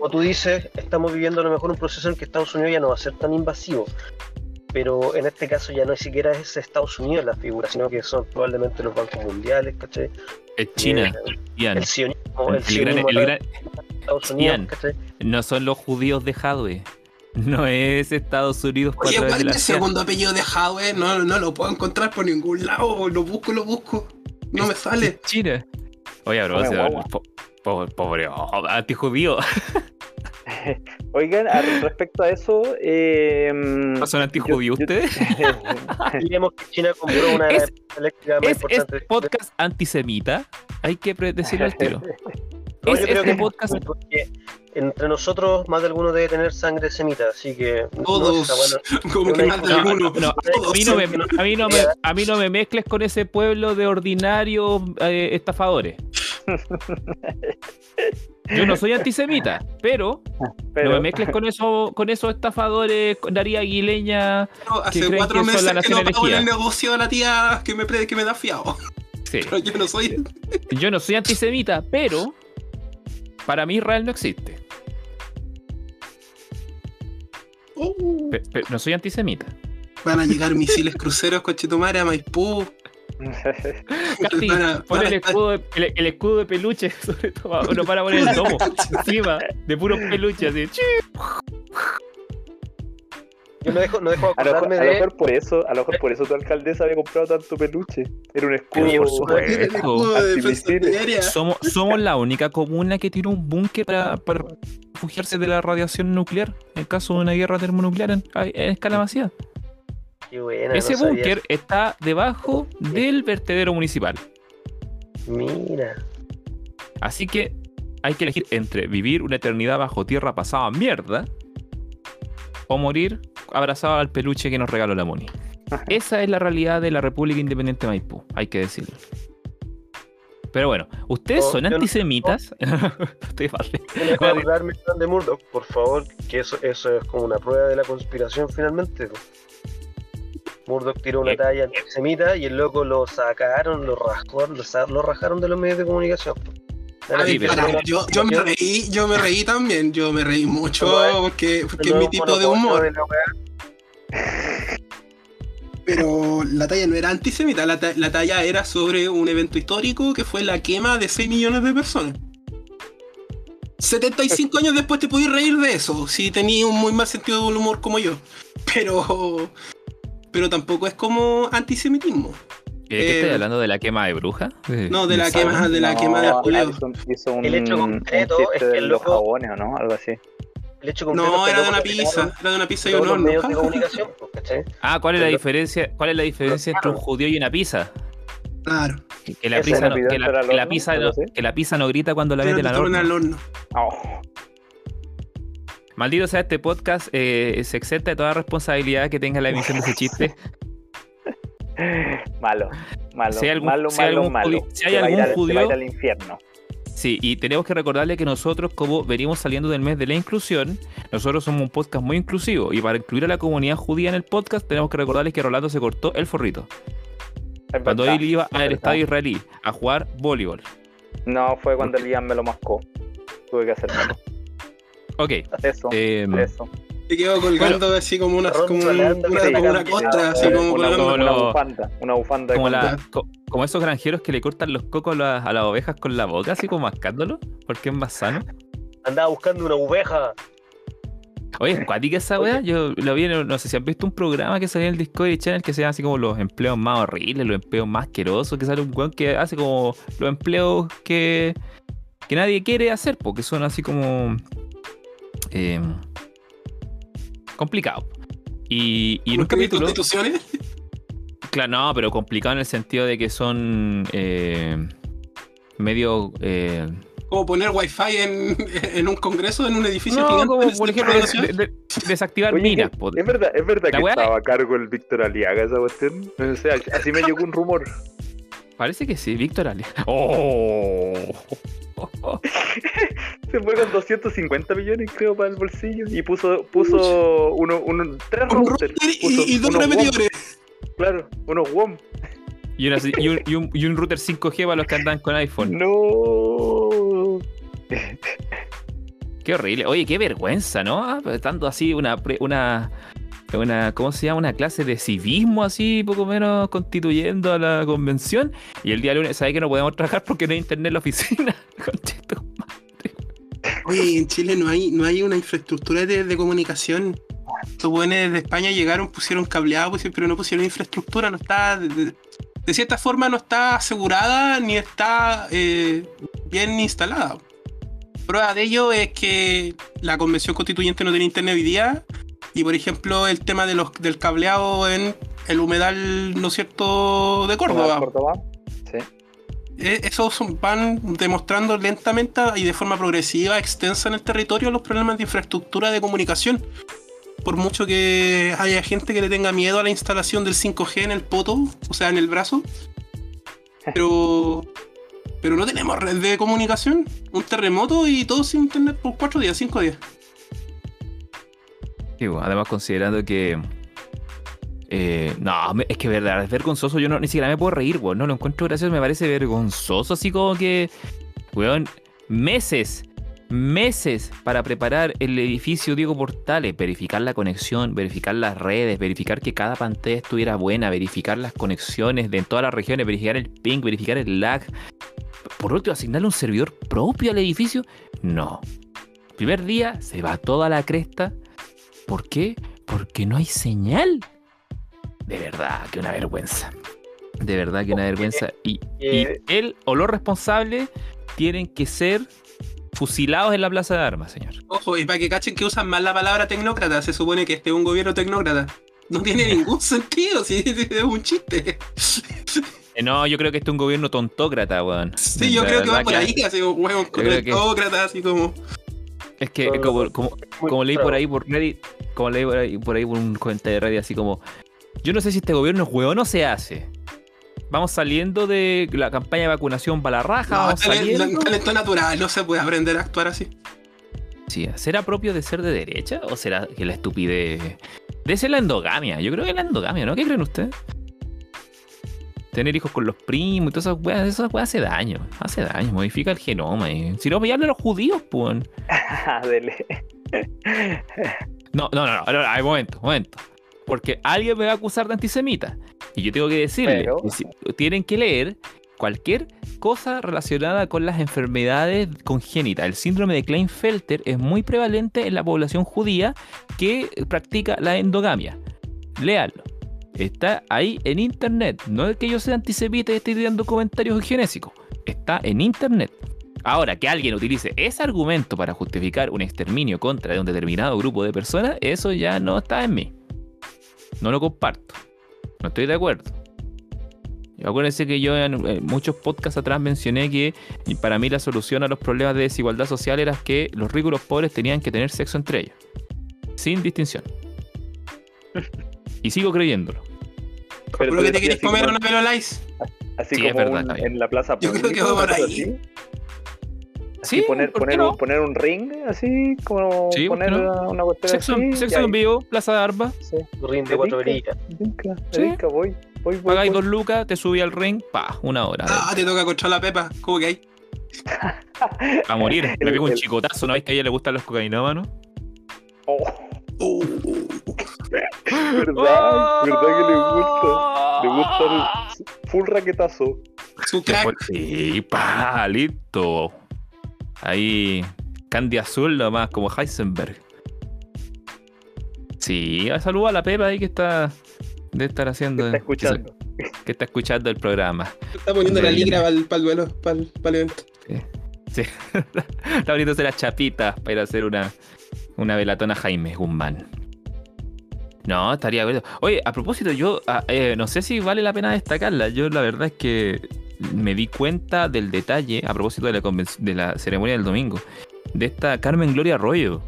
Como tú dices, estamos viviendo a lo mejor un proceso en que Estados Unidos ya no va a ser tan invasivo. Pero en este caso ya no siquiera es Estados Unidos la figura, sino que son probablemente los bancos mundiales, ¿cachai? Es China, Eh, el sionismo, El, el el gran- sionismo el gran- Estados Unidos, Ian. ¿cachai? no son los judíos de Hadwe. No es Estados Unidos Oye, través ¿cuál de la es el segundo apellido de Hadwe? No, no lo puedo encontrar por ningún lado. Lo busco, lo busco. No me sale. Es China. Oye, bro, o sea, guagua. po- po- pobre oh, antijudío. Oigan, respecto a eso, eh, ¿No son antijudíos ustedes? Diremos que China compró una de las Es- empresas eléctricas más ¿Es importantes. este podcast antisemita? Hay que decirlo al tiro. No, ¿Es yo creo este que podcast? porque entre nosotros más de alguno debe tener sangre semita, así que Todos. está bueno. Como que No, más de No, alguno. no, a, mí no me, a, mí no me, a mí no me mezcles con ese pueblo de ordinarios eh, estafadores. Yo no soy antisemita, pero, pero- no me mezcles con, eso, con esos estafadores, con Daría Aguileña. No, Hace creen cuatro que son la meses que no pago en el negocio de la tía que me, que me da fiado. Sí. Pero yo no soy. Yo no soy antisemita, pero para mí Israel no existe. Oh. No soy antisemita. Van a llegar misiles cruceros con Chetumare a Maipú. Cati, Van a- pon van a el escudo, de, el, el escudo de peluche, sobre todo. Uno para poner el domo encima de puro peluche, así. Yo no dejo, no dejo A lo, mejor, acordarme a lo de. mejor por eso, a lo mejor por eso tu alcaldesa había comprado tanto peluche. Era un escudo. Por supuesto. de. Somos, somos la única comuna que tiene un búnker para, para refugiarse de la radiación nuclear en caso de una guerra termonuclear en, en escala masiva. Qué buena, Ese no búnker está debajo del vertedero municipal. Mira. Así que hay que elegir entre vivir una eternidad bajo tierra pasada a mierda o morir abrazado al peluche que nos regaló la Moni. Esa es la realidad de la República Independiente de Maipú, hay que decirlo. Pero bueno, ¿ustedes No, son no- antisemitas? Estoy. Yo no de acordarme de Murdoch, por favor, que eso, eso es como una prueba de la conspiración finalmente. Murdoch tiró una Eh. talla antisemita y el loco lo sacaron, lo rascó, lo, rajaron de los medios de comunicación. A Sí, ver, pero- para, yo, yo me reí, yo me reí también, yo me reí mucho porque, porque es mi tipo de humor. Pero la talla no era antisemita, la, ta- la talla era sobre un evento histórico que fue la quema de 6 millones de personas. 75 años después te podías reír de eso, si tenías un muy mal sentido del humor como yo. Pero pero tampoco es como antisemitismo. ¿Qué, Eh, estáis hablando de la quema de bruja? No, de la quema, de la No, quema de Julio. hizo, hizo un, El hecho concreto es que el los loco- jabones, ¿o no? Algo así. El hecho concreto No, era de una pizza, era de una pizza y un horno. medios de comunicación, pues, ¿cachai? Ah, ¿cuál es la diferencia? ¿Cuál es la diferencia entre un judío y una pizza? Claro, Que, la pizza no, grita cuando la meten te al horno. Maldito sea este podcast, eh, se exenta de toda responsabilidad que tenga la emisión de ese chiste. malo, malo, Si hay algún- malo, si hay malo, algún malo. si hay algún al- judío- al infierno. Sí, y tenemos que recordarle que nosotros, como venimos saliendo del mes de la inclusión, nosotros somos un podcast muy inclusivo. Y para incluir a la comunidad judía en el podcast, tenemos que recordarles que Rolando se cortó el forrito. Es Cuando verdad, él iba es al verdad. estadio israelí a jugar voleibol. No, fue cuando el Ian me lo mascó. Tuve que hacerlo. Ok. Eso, em, eso. Se quedó colgando así como una, como, un- Rolando, una, que como te una digan, costra, sí, así sí, como una, colgando. como una lo- bufanda, una bufanda de como, condón. la, co- como esos granjeros que le cortan los cocos a, las- a las ovejas con la boca, así como mascándolo, porque es más sano. Andaba buscando una oveja. Oye, es cuática esa weá. Yo lo vi, en- no sé si han visto un programa que salía en el Discovery Channel que se llama así como los empleos más horribles, los empleos más asquerosos, que sale un weón que hace como los empleos que, que nadie quiere hacer, porque son así como eh, complicados. Y, y en un ¿Por qué hay capítulo, constituciones? claro, no, pero complicado en el sentido de que son eh, medio eh, Como poner wifi en, en un congreso, en un edificio no, gigante. como en el por centro ejemplo de la ciudad. de- de- desactivar Oye, minas. es verdad, es verdad que estaba a cargo el Víctor Aliaga esa cuestión. O sea, así me llegó un rumor. Parece que sí, Víctor Ali. ¡Oh! Se fue con 250 millones, creo, para el bolsillo. Y puso, puso uno, uno, tres Un routers. router puso y, y dos repetidores. Claro, unos WOM. Y, una- y un, y un- y un router 5G para los que andan con iPhone. No. Qué horrible. Oye, qué vergüenza, ¿no? Ah, pero Tanto así una, pre- una, una, ¿cómo se llama? Una clase de civismo así, poco menos constituyendo a la convención. Y el día lunes, ¿sabes que no podemos trabajar porque no hay internet en la oficina? Concheto. Oye, en Chile no hay, no hay una infraestructura de, de comunicación. Los buenos de España llegaron, pusieron cableado, pusieron- pero no pusieron infraestructura, no está. De cierta forma no está asegurada ni está eh, bien instalada. Prueba de ello es que la convención constituyente no tiene internet hoy día. Y por ejemplo, el tema de los, del cableado en el humedal, ¿no es cierto?, de Córdoba. Córdoba. Sí. Eh, Esos van demostrando lentamente y de forma progresiva, extensa en el territorio, los problemas de infraestructura de comunicación. Por mucho que haya gente que le tenga miedo a la instalación del 5G en el poto, o sea, en el brazo. Pero, pero no tenemos red de comunicación. Un terremoto y todo sin internet por cuatro días, cinco días. Sí, bueno, además considerando que... eh, no, es que verdad, es vergonzoso. Yo no, ni siquiera me puedo reír, weón. No lo encuentro gracioso, me parece vergonzoso. Así como que, weón, meses, meses para preparar el edificio Diego Portales, verificar la conexión, verificar las redes, verificar que cada pantalla estuviera buena, verificar las conexiones de en todas las regiones, verificar el ping, verificar el lag. Por último, asignarle un servidor propio al edificio. No. Primer día se va toda la cresta. ¿Por qué? Porque no hay señal. De verdad que una vergüenza. De verdad que una vergüenza. Y, y Eh. él o los responsables tienen que ser fusilados en la plaza de armas, señor. Ojo, y para que cachen que usan mal la palabra tecnócrata, se supone que este es un gobierno tecnócrata. No tiene ningún sentido, si es un chiste. Eh, no, yo creo que este es un gobierno tontócrata, weón. Sí, yo creo que va por ahí, así que- tecnócratas, así como. Es que Todo como, como, como leí por ahí por Reddit, como leí por ahí, por ahí por un comentario de Reddit así como, yo no sé si este gobierno es hueón o se hace. Vamos saliendo de la campaña de vacunación para la raja, No, vamos saliendo. talento natural, no se puede aprender a actuar así. Sí, ¿Será propio de ser de derecha o será que la estupidez de ser la endogamia? Yo creo que la endogamia, ¿no? ¿Qué creen ustedes? Tener hijos con los primos y todas esas weas, esas weas hace daño, hace daño, modifica el genoma. Y... Si no, pillarle a los judíos, pues. No, no, no, no, no, hay momento, momento. Porque alguien me va a acusar de antisemita. Y yo tengo que decirle Pero- que si- tienen que leer cualquier cosa relacionada con las enfermedades congénitas. El síndrome de Klinefelter es muy prevalente en la población judía que practica la endogamia. Léanlo. Está ahí en internet. No es que yo sea antisemita y esté dando comentarios genésicos. Está en internet. Ahora, que alguien utilice ese argumento para justificar un exterminio contra un determinado grupo de personas, eso ya no está en mí. No lo comparto. No estoy de acuerdo. Acuérdense que yo en muchos podcasts atrás mencioné que para mí la solución a los problemas de desigualdad social era que los ricos y los pobres tenían que tener sexo entre ellos. Sin distinción. Y sigo creyéndolo. Pero que te así comer como- una pelolais. Así Sí, como es verdad, un- en la plaza Yo creo que va por ahí. así. Sí, poner, ¿por qué poner, no? un, poner un ring, así como Sí, ¿por qué poner no? una cuestión Sexo, así. sexo en vivo, Plaza de Armas. sí. Rinde cuatro ¿Te verillas. Rinca, Sí. voy, voy, voy. Pagáis voy. dos lucas, te subí al ring, pa, una hora. Ah, te toca contra la pepa. ¿Cómo que hay? A morir. Me El- pego un chicotazo, ¿no veis que a ella le gustan los cocainómanos? Oh, Verdad, verdad que le gusta. Le gusta full raquetazo. Su Que crack. fue- Sí, pa, listo. Ahí, Candy Azul nomás, como Heisenberg. Sí, saludo a la Pepa ahí que está de estar haciendo. Está escuchando. Que está escuchando el programa. Está poniendo la ligra para el duelo, para el evento. Sí. está poniéndose las chapitas para ir a hacer una, una velatona Jaime Guzmán. No, estaría bueno. Oye, a propósito, yo ah, eh, no sé si vale la pena destacarla. Yo la verdad es que me di cuenta del detalle, a propósito de la, de la ceremonia del domingo, de esta Carmen Gloria Arroyo,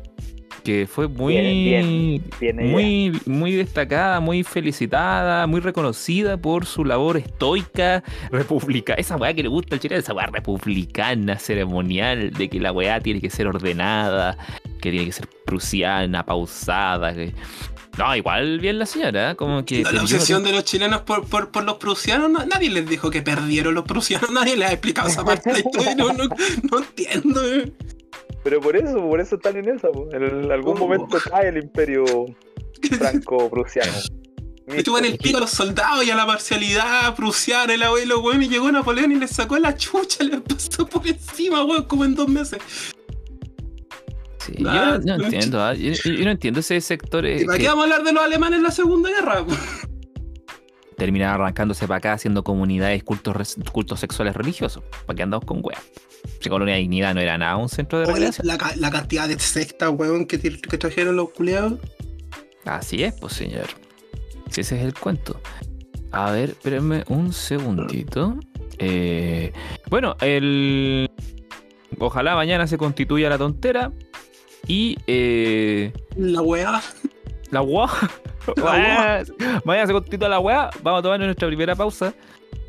que fue muy, Bien, bien, bien ella. muy, muy destacada, muy felicitada, muy reconocida por su labor estoica, republicana. Esa weá que le gusta al chileno, esa weá republicana, ceremonial, de que la weá tiene que ser ordenada, que tiene que ser prusiana, pausada. que- No, igual bien la señora, ¿eh? como que... La, obsesión de los chilenos por, por, por los prusianos, no- nadie les dijo que perdieron los prusianos, nadie les ha explicado esa parte de la historia, no, no, no entiendo. Pero por eso, por eso están en esa. po. En algún momento cae el imperio franco-prusiano. Estuvo en el pico a los soldados y a la parcialidad prusiana, el abuelo, weón, y llegó Napoleón y le sacó la chucha, le pasó por encima, weón, como en dos meses. Sí, Ah, yo no, no entiendo, ah, yo, yo no entiendo ese sector eh, ¿Y para qué vamos a hablar de los alemanes en la Segunda Guerra? Termina arrancándose para acá haciendo comunidades, cultos, cultos sexuales religiosos. ¿Para qué andamos con weas? Si Colonia Dignidad no era nada un centro de Oye, recreación. la, la cantidad de sectas, weón, que, que trajeron los culiados. Así es, pues señor. Si ese es el cuento. A ver, espérenme un segundito. Eh, bueno, el. Ojalá mañana se constituya la tontera. Y eh, La weá. La weá. mañana se constituya la UA. Vamos a tomar nuestra primera pausa.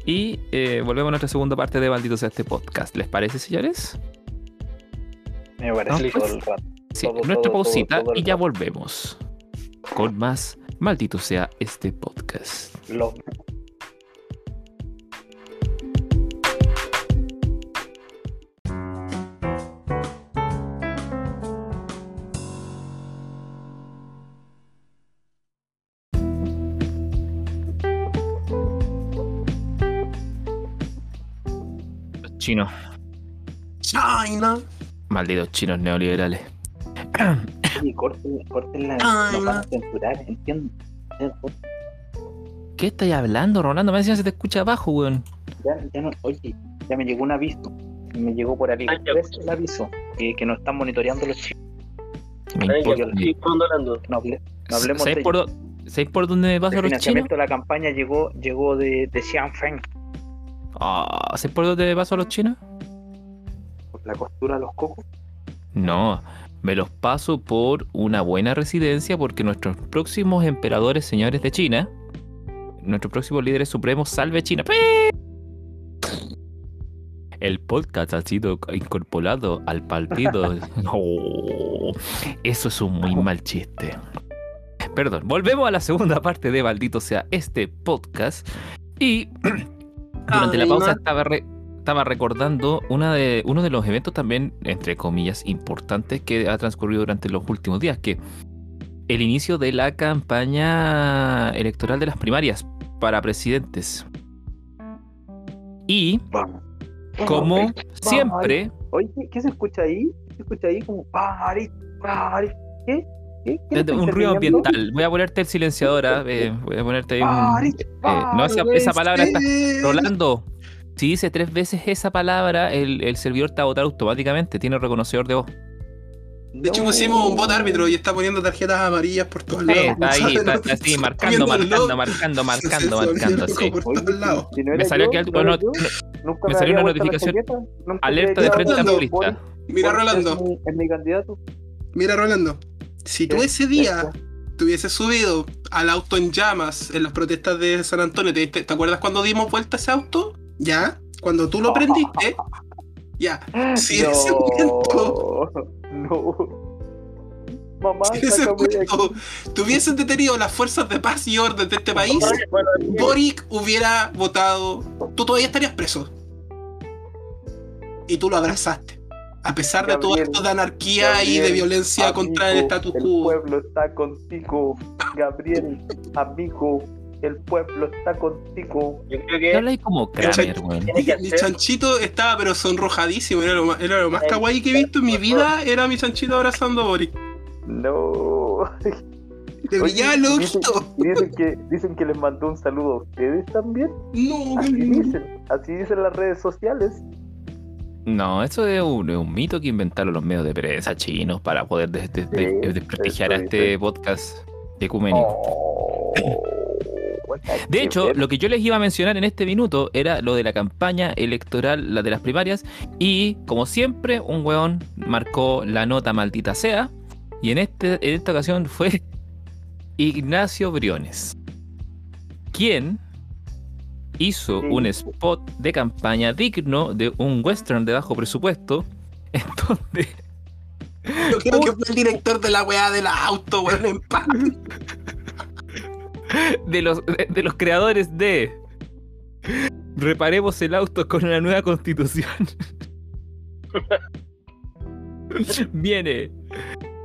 Y eh, volvemos a nuestra segunda parte de Maldito sea este podcast. ¿Les parece, señores? Me parece No, todo el rato. Sí, Todo, nuestra todo, pausita todo, y ya volvemos. Con más Maldito sea este podcast. Los- chinos. China. Malditos chinos neoliberales. Sí, corten, corten la. Ay, Nos van no. a censurar, entiendo. ¿Qué estáis hablando, Rolando? Me decían se te escucha abajo, weón. Ya, ya no, oye, ya me llegó un aviso. Me llegó por AliExpress el aviso que, que nos están monitoreando los chicos. Me importa. condolando. No, hable- no hablemos de ¿Sabéis por, ello. dó- ¿sabéis por dónde me paso El los chinos? financiamiento de la campaña llegó, llegó de, de Xianfeng, Ah, ¿Sabéis por dónde paso los chinos? por la costura de los cocos. No, me los paso por una buena residencia porque nuestros próximos emperadores, señores de China, nuestros próximos líderes supremos, salve China. El podcast ha sido incorporado al partido. Oh, eso es un muy mal chiste. Perdón, volvemos a la segunda parte de Maldito sea este podcast. Y durante la pausa estaba, re- estaba recordando una de, uno de los eventos también, entre comillas, importantes que ha transcurrido durante los últimos días, que el inicio de la campaña electoral de las primarias para presidentes. Y Vamos. como Vamos, siempre, Oye, ¿qué, se escucha ahí? ¿Qué se escucha ahí? Como. ¿Qué? ¿Qué? ¿Qué desde un ruido ambiental. Voy a ponerte el silenciador, ¿ah? Eh, voy a ponerte ahí un... Eh, no, esa, esa palabra está... Rolando, si dice tres veces esa palabra, el, el servidor te va a votar automáticamente. Tiene reconocedor de voz. De hecho, pusimos un bot árbitro y está poniendo tarjetas amarillas por todos lados. está ahí, está, así, marcando, marcando, marcando, marcando, marcando, Me salió que me salió una notificación. Alerta de frente amplista. Boris- Mira, Rolando, es mi candidato. mira, Rolando. Si tú ¿Qué? ese día te hubieses subido al auto en llamas en las protestas de San Antonio, ¿te, te- te acuerdas cuando dimos vuelta a ese auto? ¿Ya? Cuando tú lo prendiste, ya. Si en ese momento, no. Mamá, si ese momento tuviesen detenido las fuerzas de paz y orden de este país, Bueno, Boric hubiera votado. Tú todavía estarías preso. Y tú lo abrazaste. A pesar de todo esto de anarquía y de violencia contra el status El quo. pueblo está contigo, Gabriel, amigo. el pueblo está contigo. Yo creo ¿Qué que habláis como Kramer, weón? Mi chanchito estaba pero sonrojadísimo, era lo más, era lo más kawaii que he visto en mi vida, era mi chanchito abrazando a Boris. No. Te brillaba el dicen, ojito. y dicen que, dicen que les mandó un saludo a ustedes también. No, Así dicen, así dicen las redes sociales. No, eso es un, es un mito que inventaron los medios de prensa chinos para poder des- desprestigiar a este podcast ecuménico. Oh, De hecho, bien. lo que yo les iba a mencionar en este minuto era lo de la campaña electoral, la de las primarias, y como siempre, un weón marcó la nota maldita sea, y en, este, en esta ocasión fue Ignacio Briones, quien hizo Sí. un spot de campaña digno de un western de bajo presupuesto, en donde Yo creo que fue el director de la weá del auto, weón, en paz. de los, de, de los creadores de Reparemos el auto con una nueva constitución. Viene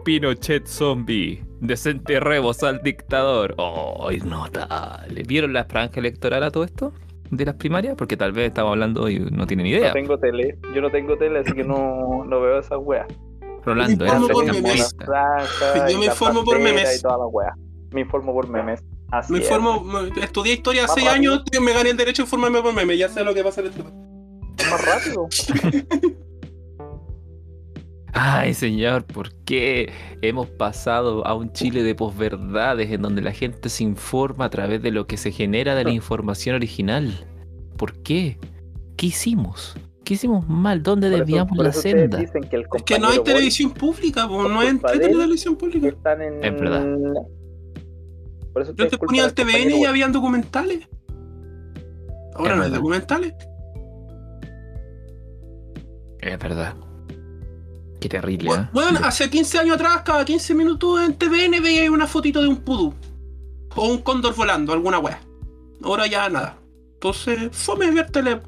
Pinochet zombie. Desenterremos al dictador. ¡Oh, notable! ¿Vieron la franja electoral a todo esto? ¿De las primarias? Porque tal vez estamos hablando y no tienen No idea. tengo tele, yo no tengo tele, así que no, no veo esas weas. Rolando, Me era informo por memes. Franja Yo me informo por memes. Me informo por memes. Así Me es. informo, me- estudié historia hace Más seis rápido. años, tío, me gané el derecho a informarme por meme, ya sé lo que pasa en este país. Más rápido. Ay, señor, ¿por qué hemos pasado a un Chile de posverdades en donde la gente se informa a través de lo que se genera de la información original? ¿Por qué? ¿Qué hicimos? ¿Qué hicimos mal? ¿Dónde Por desviamos la senda? dicen que el Es que no hay televisión pública, po, no hay televisión pública. están en. Es verdad. Por eso Yo te ponía el al TVN y habían documentales. Ahora Es no hay documentales. Es verdad. Qué terrible, ¿eh? Bueno, hace 15 años atrás, cada 15 minutos en TVN veía una fotito de un pudú. O un cóndor volando, alguna wea. Ahora ya nada. Entonces, fome ver tele.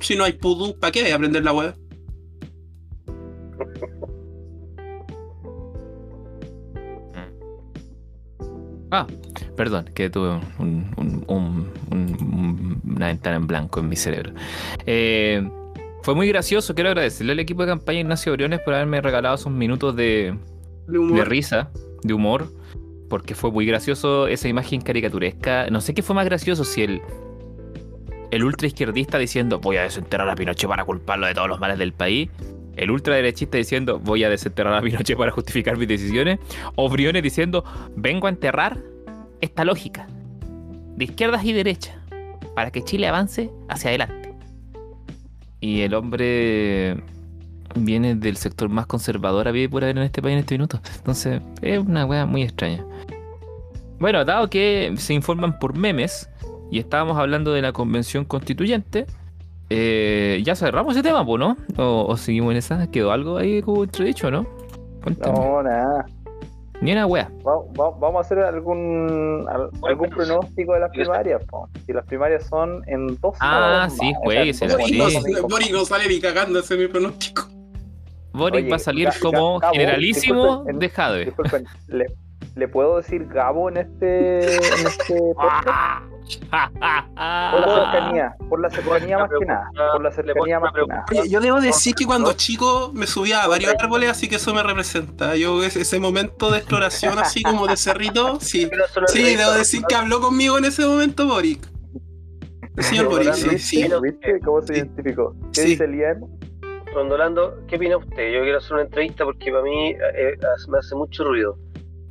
Si no hay pudú, ¿para qué aprender la wea? Ah, perdón, que tuve un- una ventana en blanco en mi cerebro. Eh, fue muy gracioso, quiero agradecerle al equipo de campaña Ignacio Briones por haberme regalado esos minutos de, De risa, de humor, porque fue muy gracioso esa imagen caricaturesca. No sé qué fue más gracioso, si el, el ultra izquierdista diciendo voy a desenterrar a Pinochet para culparlo de todos los males del país, el ultra derechista diciendo voy a desenterrar a Pinochet para justificar mis decisiones, o Briones diciendo vengo a enterrar esta lógica de izquierdas y derechas para que Chile avance hacia adelante. Y el hombre viene del sector más conservador había por haber en este país en este minuto. Entonces, es una weá muy extraña. Bueno, dado que se informan por memes y estábamos hablando de la convención constituyente, eh, ya cerramos ese tema, ¿no? O, o seguimos en esa? ¿Quedó algo ahí como entredicho, no? Cuéntame. No, nada. Ni una. Va- va- vamos a hacer algún al- algún pronóstico de las primarias. po. Si las primarias son en dos Ah, sí, jueguese, o sea, sí. no, sale ni cagando, ese es mi pronóstico. Boris Oye, va a salir Ga- como Gabo, generalísimo de Jadwe. Disculpen, ¿le, le puedo decir Gabo en este, en este podcast? Por la cercanía, por la cercanía más que nada. Por la cercanía más que nada. Oye, yo debo decir que cuando chico me subía a varios árboles, así que eso me representa. Yo ese, ese momento de exploración así como de cerrito, sí. Sí, debo decir que habló conmigo en ese momento Boris. El señor Boris, sí, sí. ¿Viste? ¿Viste cómo se identificó? ¿Qué Sí. dice Lian? Rondolando, ¿qué opina usted? Yo quiero hacer una entrevista porque para mí eh, me hace mucho ruido.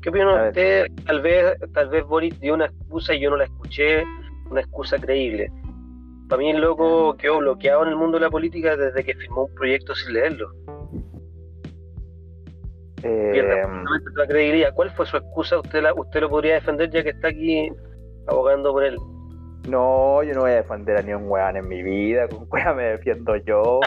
¿Qué opina usted? Tal vez, tal vez Boris dio una excusa y yo no la escuché, una excusa creíble. Para mí el loco quedó bloqueado en el mundo de la política desde que firmó un proyecto sin leerlo. Pierde Eh, absolutamente la credibilidad. ¿Cuál fue su excusa? Usted, la, usted lo podría defender ya que está aquí abogando por él. no, yo no voy a defender a ni un weón en mi vida. Con weón me defiendo yo.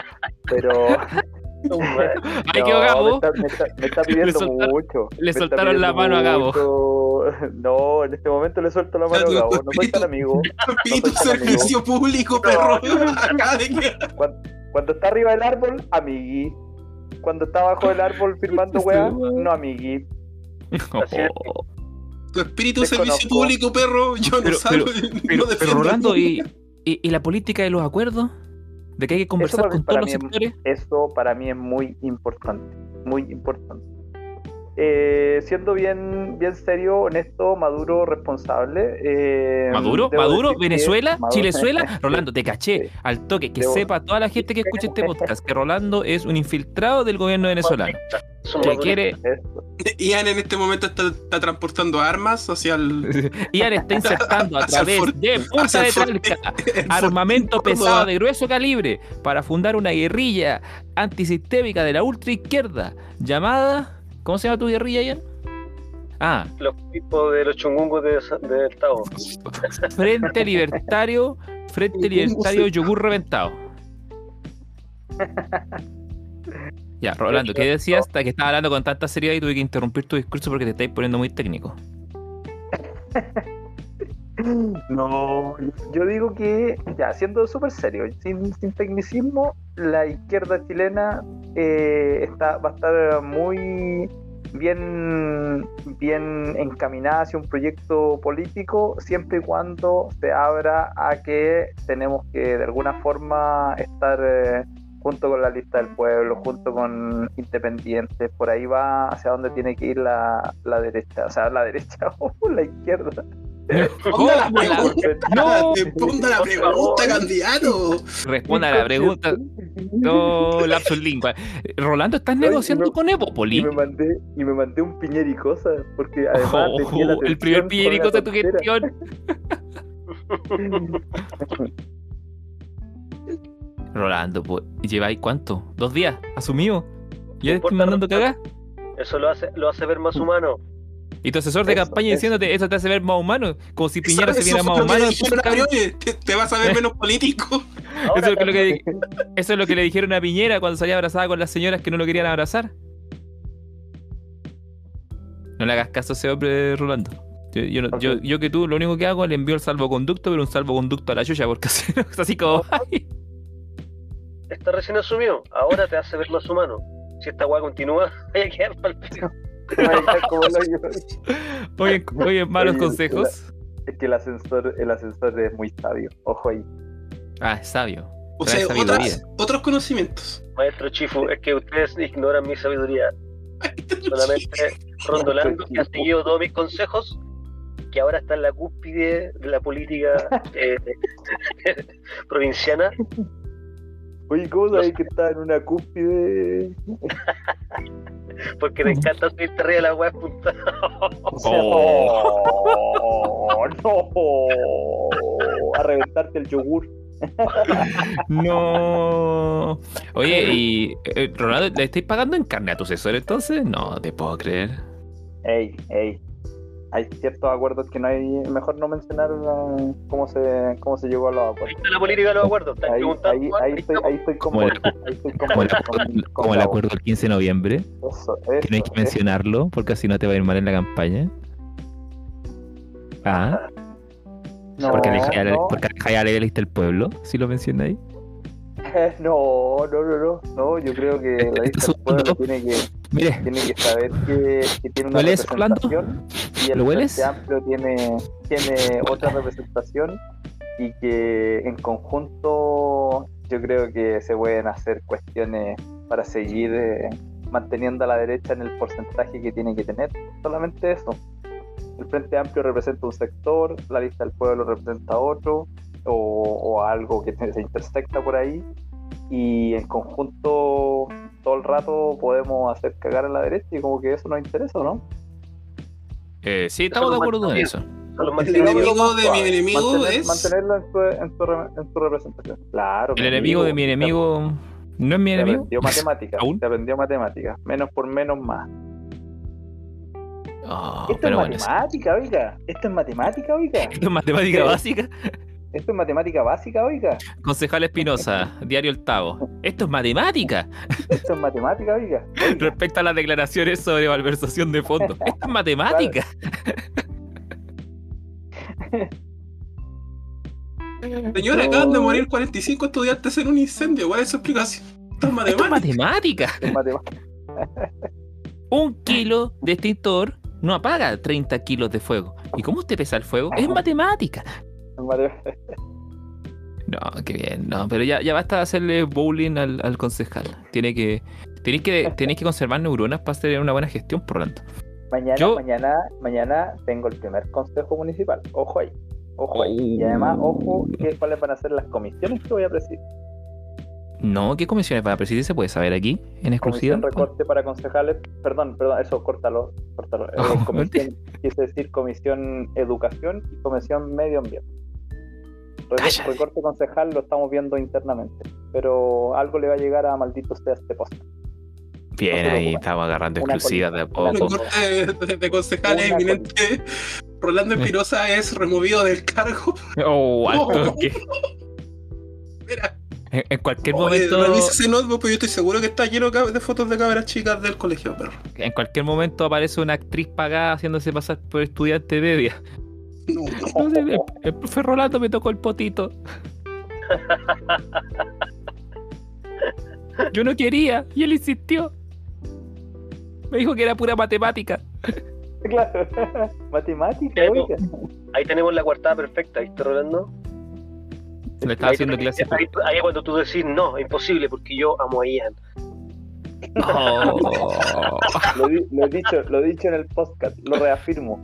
Pero. Ay, no, qué me Gabo. está, me está- me está pidiendo soltaron- mucho. le soltaron la mano a Gabo. No, en este momento le suelto la mano a Gabo. No soy espíritu. tan amigo. Espíritu No servicio público, perro. Acá de que- Cuando, cuando está arriba del árbol, amigui. Cuando está abajo del árbol firmando Sí, weá, no amigui. Tu espíritu de servicio público, perro, yo no Pero- salgo pero- y no Pero, pero Rolando, nada. ¿y, y, y la política de los acuerdos? ¿De que hay que conversar para- con para todos los sectores? Eso para mí es muy importante, muy importante. Eh, siendo bien, bien serio, honesto, maduro, responsable. eh, ¿Maduro? ¿Maduro? ¿Venezuela? Maduro- ¿Chilezuela? Rolando, te caché al toque. Que Debo- sepa toda la gente que escuche este podcast que Rolando es un infiltrado del gobierno venezolano. Que quiere. Eso. Ian en este momento está, está transportando armas hacia el. Ian está insertando a través de Punta de el armamento pesado de grueso calibre para fundar una guerrilla antisistémica de la ultraizquierda llamada. ¿Cómo se llama tu guerrilla, Ian? Ah, Los tipos de los chungungos de, del Tao. Frente Libertario, Frente Libertario Yogur Reventado. Ya, Rolando, ¿qué decías? Hasta que estaba hablando con tanta seriedad y tuve que interrumpir tu discurso porque te estáis poniendo muy técnico. No, yo digo que, ya, siendo súper serio, sin, sin tecnicismo, la izquierda chilena eh, está, va a estar muy bien, bien encaminada hacia un proyecto político, siempre y cuando se abra a que tenemos que de alguna forma estar eh, junto con la lista del pueblo, junto con independientes, por ahí va hacia donde tiene que ir la, la derecha, o sea, la derecha o la izquierda. Ponga la pregunta, No. ponga la pregunta, candidato. Responda a la pregunta. No, lapsus lingua. Rolando, ¿estás negociando no. con Y Evopoli? me mandé, y me mandé un piñericosa, porque además Oh, tenía la el primer atención piñerico con la de tu gestión. Rolando, pues, ¿lleváis cuánto? ¿Dos días? ¿Asumido? ¿Ya estoy importa, mandando no. cagar? Eso lo hace, lo hace ver más humano. Y tu asesor de Eso, campaña eso. diciéndote eso te hace ver más humano, como si Piñera se viera más humano. a te, te vas a ver menos político. Eso es, lo que, también- eso es lo que le dijeron a Piñera cuando salía abrazada con las señoras que no lo querían abrazar. No le hagas caso a ese hombre, Rolando. Yo, yo, no- yo, Ok. yo que tú lo único que hago es le envío el salvoconducto, pero un salvoconducto a la chucha, porque así, es así como. ay. Está recién asumido. Ahora te hace ver más humano. Si esta weá continúa, hay que quedar mal. Oye, oye, malos Oye, consejos. Es que el ascensor, el ascensor es muy sabio. Ojo ahí. Ah, es sabio. O sea, otras, otros conocimientos. Maestro Chifu, es que ustedes ignoran mi sabiduría. Solamente Rondolando, que ha seguido todos mis consejos, que ahora está en la cúspide de la política eh, provinciana. Oye, ¿cómo sabes que está en una cúspide? Porque me encanta subirte arriba de la punta. Oh, no. A reventarte el yogur. No. Oye, y eh, Rolando, ¿le estáis pagando en carne a tu asesor entonces? No te puedo creer. Ey, ey. Hay ciertos acuerdos que no hay. Mejor no mencionar uh, cómo se, cómo se llegó a los Ahí acuerdos. está la política de los acuerdos. Estás Ahí, ahí, ahí ahí estoy, ahí estoy Como el- ahí Como el, como el acuerdo del 15 de noviembre, Eso, que no hay eso, que eso. mencionarlo porque así no te va a ir mal en la campaña. Ah, No, porque alejáis a la- no. porque alejáis a la lista del pueblo, si lo mencionáis. No, no, no, no, no, yo creo que Este- la este lista del pueblo tiene que, Mire, tiene que saber que, que tiene una representación y el. Frente Amplio tiene, tiene otra representación y que en conjunto yo creo que se pueden hacer cuestiones para seguir eh, manteniendo a la derecha en el porcentaje que tiene que tener. Solamente eso. El Frente Amplio representa un sector, la lista del pueblo representa otro, o, o algo que se intersecta por ahí, y en conjunto todo el rato podemos hacer cagar a la derecha y como que eso nos interesa, ¿no? eh, sí, estamos de acuerdo en eso. El enemigo de mi enemigo Mantener- es. Mantenerlo en su, en su re- en su representación. Claro. El enemigo de mi enemigo no es mi Te enemigo. aprendió matemáticas. ¿Aún? Te aprendió matemáticas. Menos por menos más. Oh, Esto pero es bueno, sí. matemática, oiga. Esto es matemática, oiga. Esto es matemática básica. Esto es matemática básica, oiga. Concejal Espinosa, Diario El Tavo. Esto es matemática. Esto es matemática, oiga. Oiga. Respecto a las declaraciones sobre malversación de fondos. Esto es matemática. Señora, acaban de morir 45 estudiantes en un incendio. ¿Cuál es su explicación? Esto es matemática. Esto es matemática. Un kilo de extintor no apaga 30 kilos de fuego. ¿Y cómo usted pesa el fuego? Es matemática. No, qué bien, no, pero ya, ya basta de hacerle bowling al, al concejal. Tiene que, tenéis que, tenéis que conservar neuronas para hacer una buena gestión, por lo tanto. Mañana, Yo- mañana, mañana tengo el primer consejo municipal. Ojo ahí. Ojo ahí. Y Oh. además, ojo, que, cuáles van a ser las comisiones que voy a presidir. No, ¿qué comisiones para presidir se puede saber aquí, en exclusiva? Comisión recorte para concejales. Perdón, perdón, eso, córtalo. córtalo. Eh, Oh, comisión, quise decir comisión educación y comisión medio ambiente. Cállate. Recorte concejal lo estamos viendo internamente. Pero algo le va a llegar a maldito sea este post. Bien, no ahí estamos agarrando Una exclusivas de a poco. Recorte de, de concejales Una eminente. Rolando Espinosa es removido del cargo. Oh, alto, que Mira, en, en cualquier oye, momento, revisa ese notebook, pero yo estoy seguro que está lleno de fotos de cabras chicas del colegio, perro. en cualquier momento aparece una actriz pagada haciéndose pasar por estudiante de día. No, No sé, el, el profe Rolando me tocó el potito. Yo no quería y él insistió. Me dijo que era pura matemática. Claro. Matemática, oiga. Ahí tenemos la coartada perfecta, ¿viste, Rolando? Le estaba Ahí, haciendo ahí- clase. ahí, ahí es cuando tú decís, no, imposible, porque yo amo a Ian. Oh. Lo, di- lo he dicho, lo he dicho en el podcast, lo reafirmo.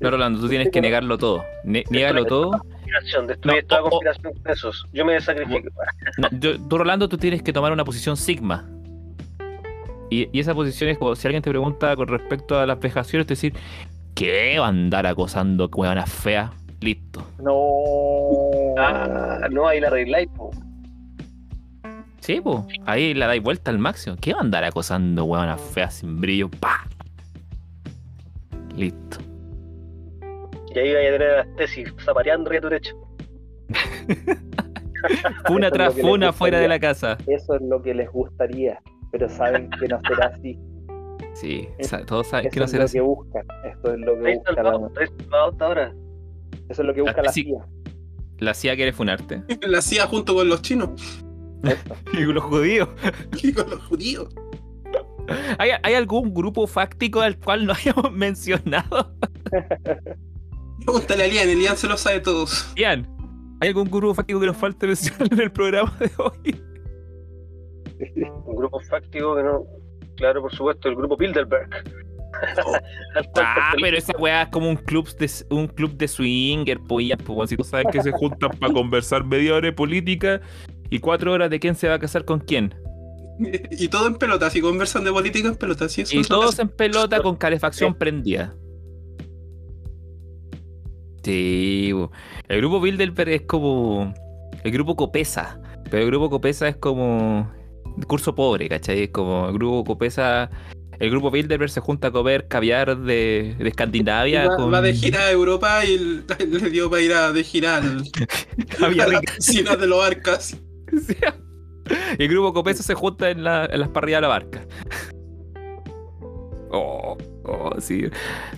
No, Rolando, tú tienes que negarlo todo. Ne- niégalo todo. Conspiración, destruye No, toda oh, oh. conspiración con esos. Yo me sacrifico. No, yo- tú, Rolando, tú tienes que tomar una posición sigma. Y, y esa posición es como si alguien te pregunta con respecto a las vejaciones, te decir, ¿qué va a andar acosando huevonas feas? Listo. No. Ah, no, ahí la arregláis, po. Sí, pues. Ahí la dais vuelta al máximo. ¿Qué va a andar acosando huevonas feas sin brillo? ¡Pah! Listo. Y ahí vaya a tener las tesis zapateando arriba a tu derecho. Funa Eso es tras lo funa fuera de la casa. Eso es lo que les gustaría, pero saben que no será así. Sí, Es- todos saben Eso que no es será lo así. que buscan. Esto es lo que ¿Estáis busca la, ¿Estáis salvados hasta ahora? eso es lo que busca la Sí. CIA. La CIA quiere funarte. La hacía junto con los chinos Y los judíos. y con los judíos. ¿Hay, hay algún grupo fáctico al cual no hayamos mencionado? Pregúntale a Elian, Elian se lo sabe todos. Ian, ¿hay algún grupo fáctico que nos falte mencionar en el programa de hoy? Un grupo fáctico que no. Claro, por supuesto, el grupo Bilderberg. Cual Ah, pero esa weá es como un club de, un club de swinger, ya, pues, si tú sabes que se juntan para conversar media hora de política y cuatro horas de quién se va a casar con quién. Y todo en pelotas, y conversan de política en pelotas. ¿sí? Eso Y todos en pelota con calefacción prendida. Sí, el grupo Bilderberg es como el grupo Copesa, pero el grupo Copesa es como curso pobre, ¿cachai? Es como el grupo Copesa, el grupo Bilderberg se junta a comer caviar de, de Escandinavia Va, con va de gira a Europa y le dio para ir a de gira al, caviar a la de los arcas. Y el grupo Copesa se junta en, la- en las parrillas de la barca. Oh, oh, sí.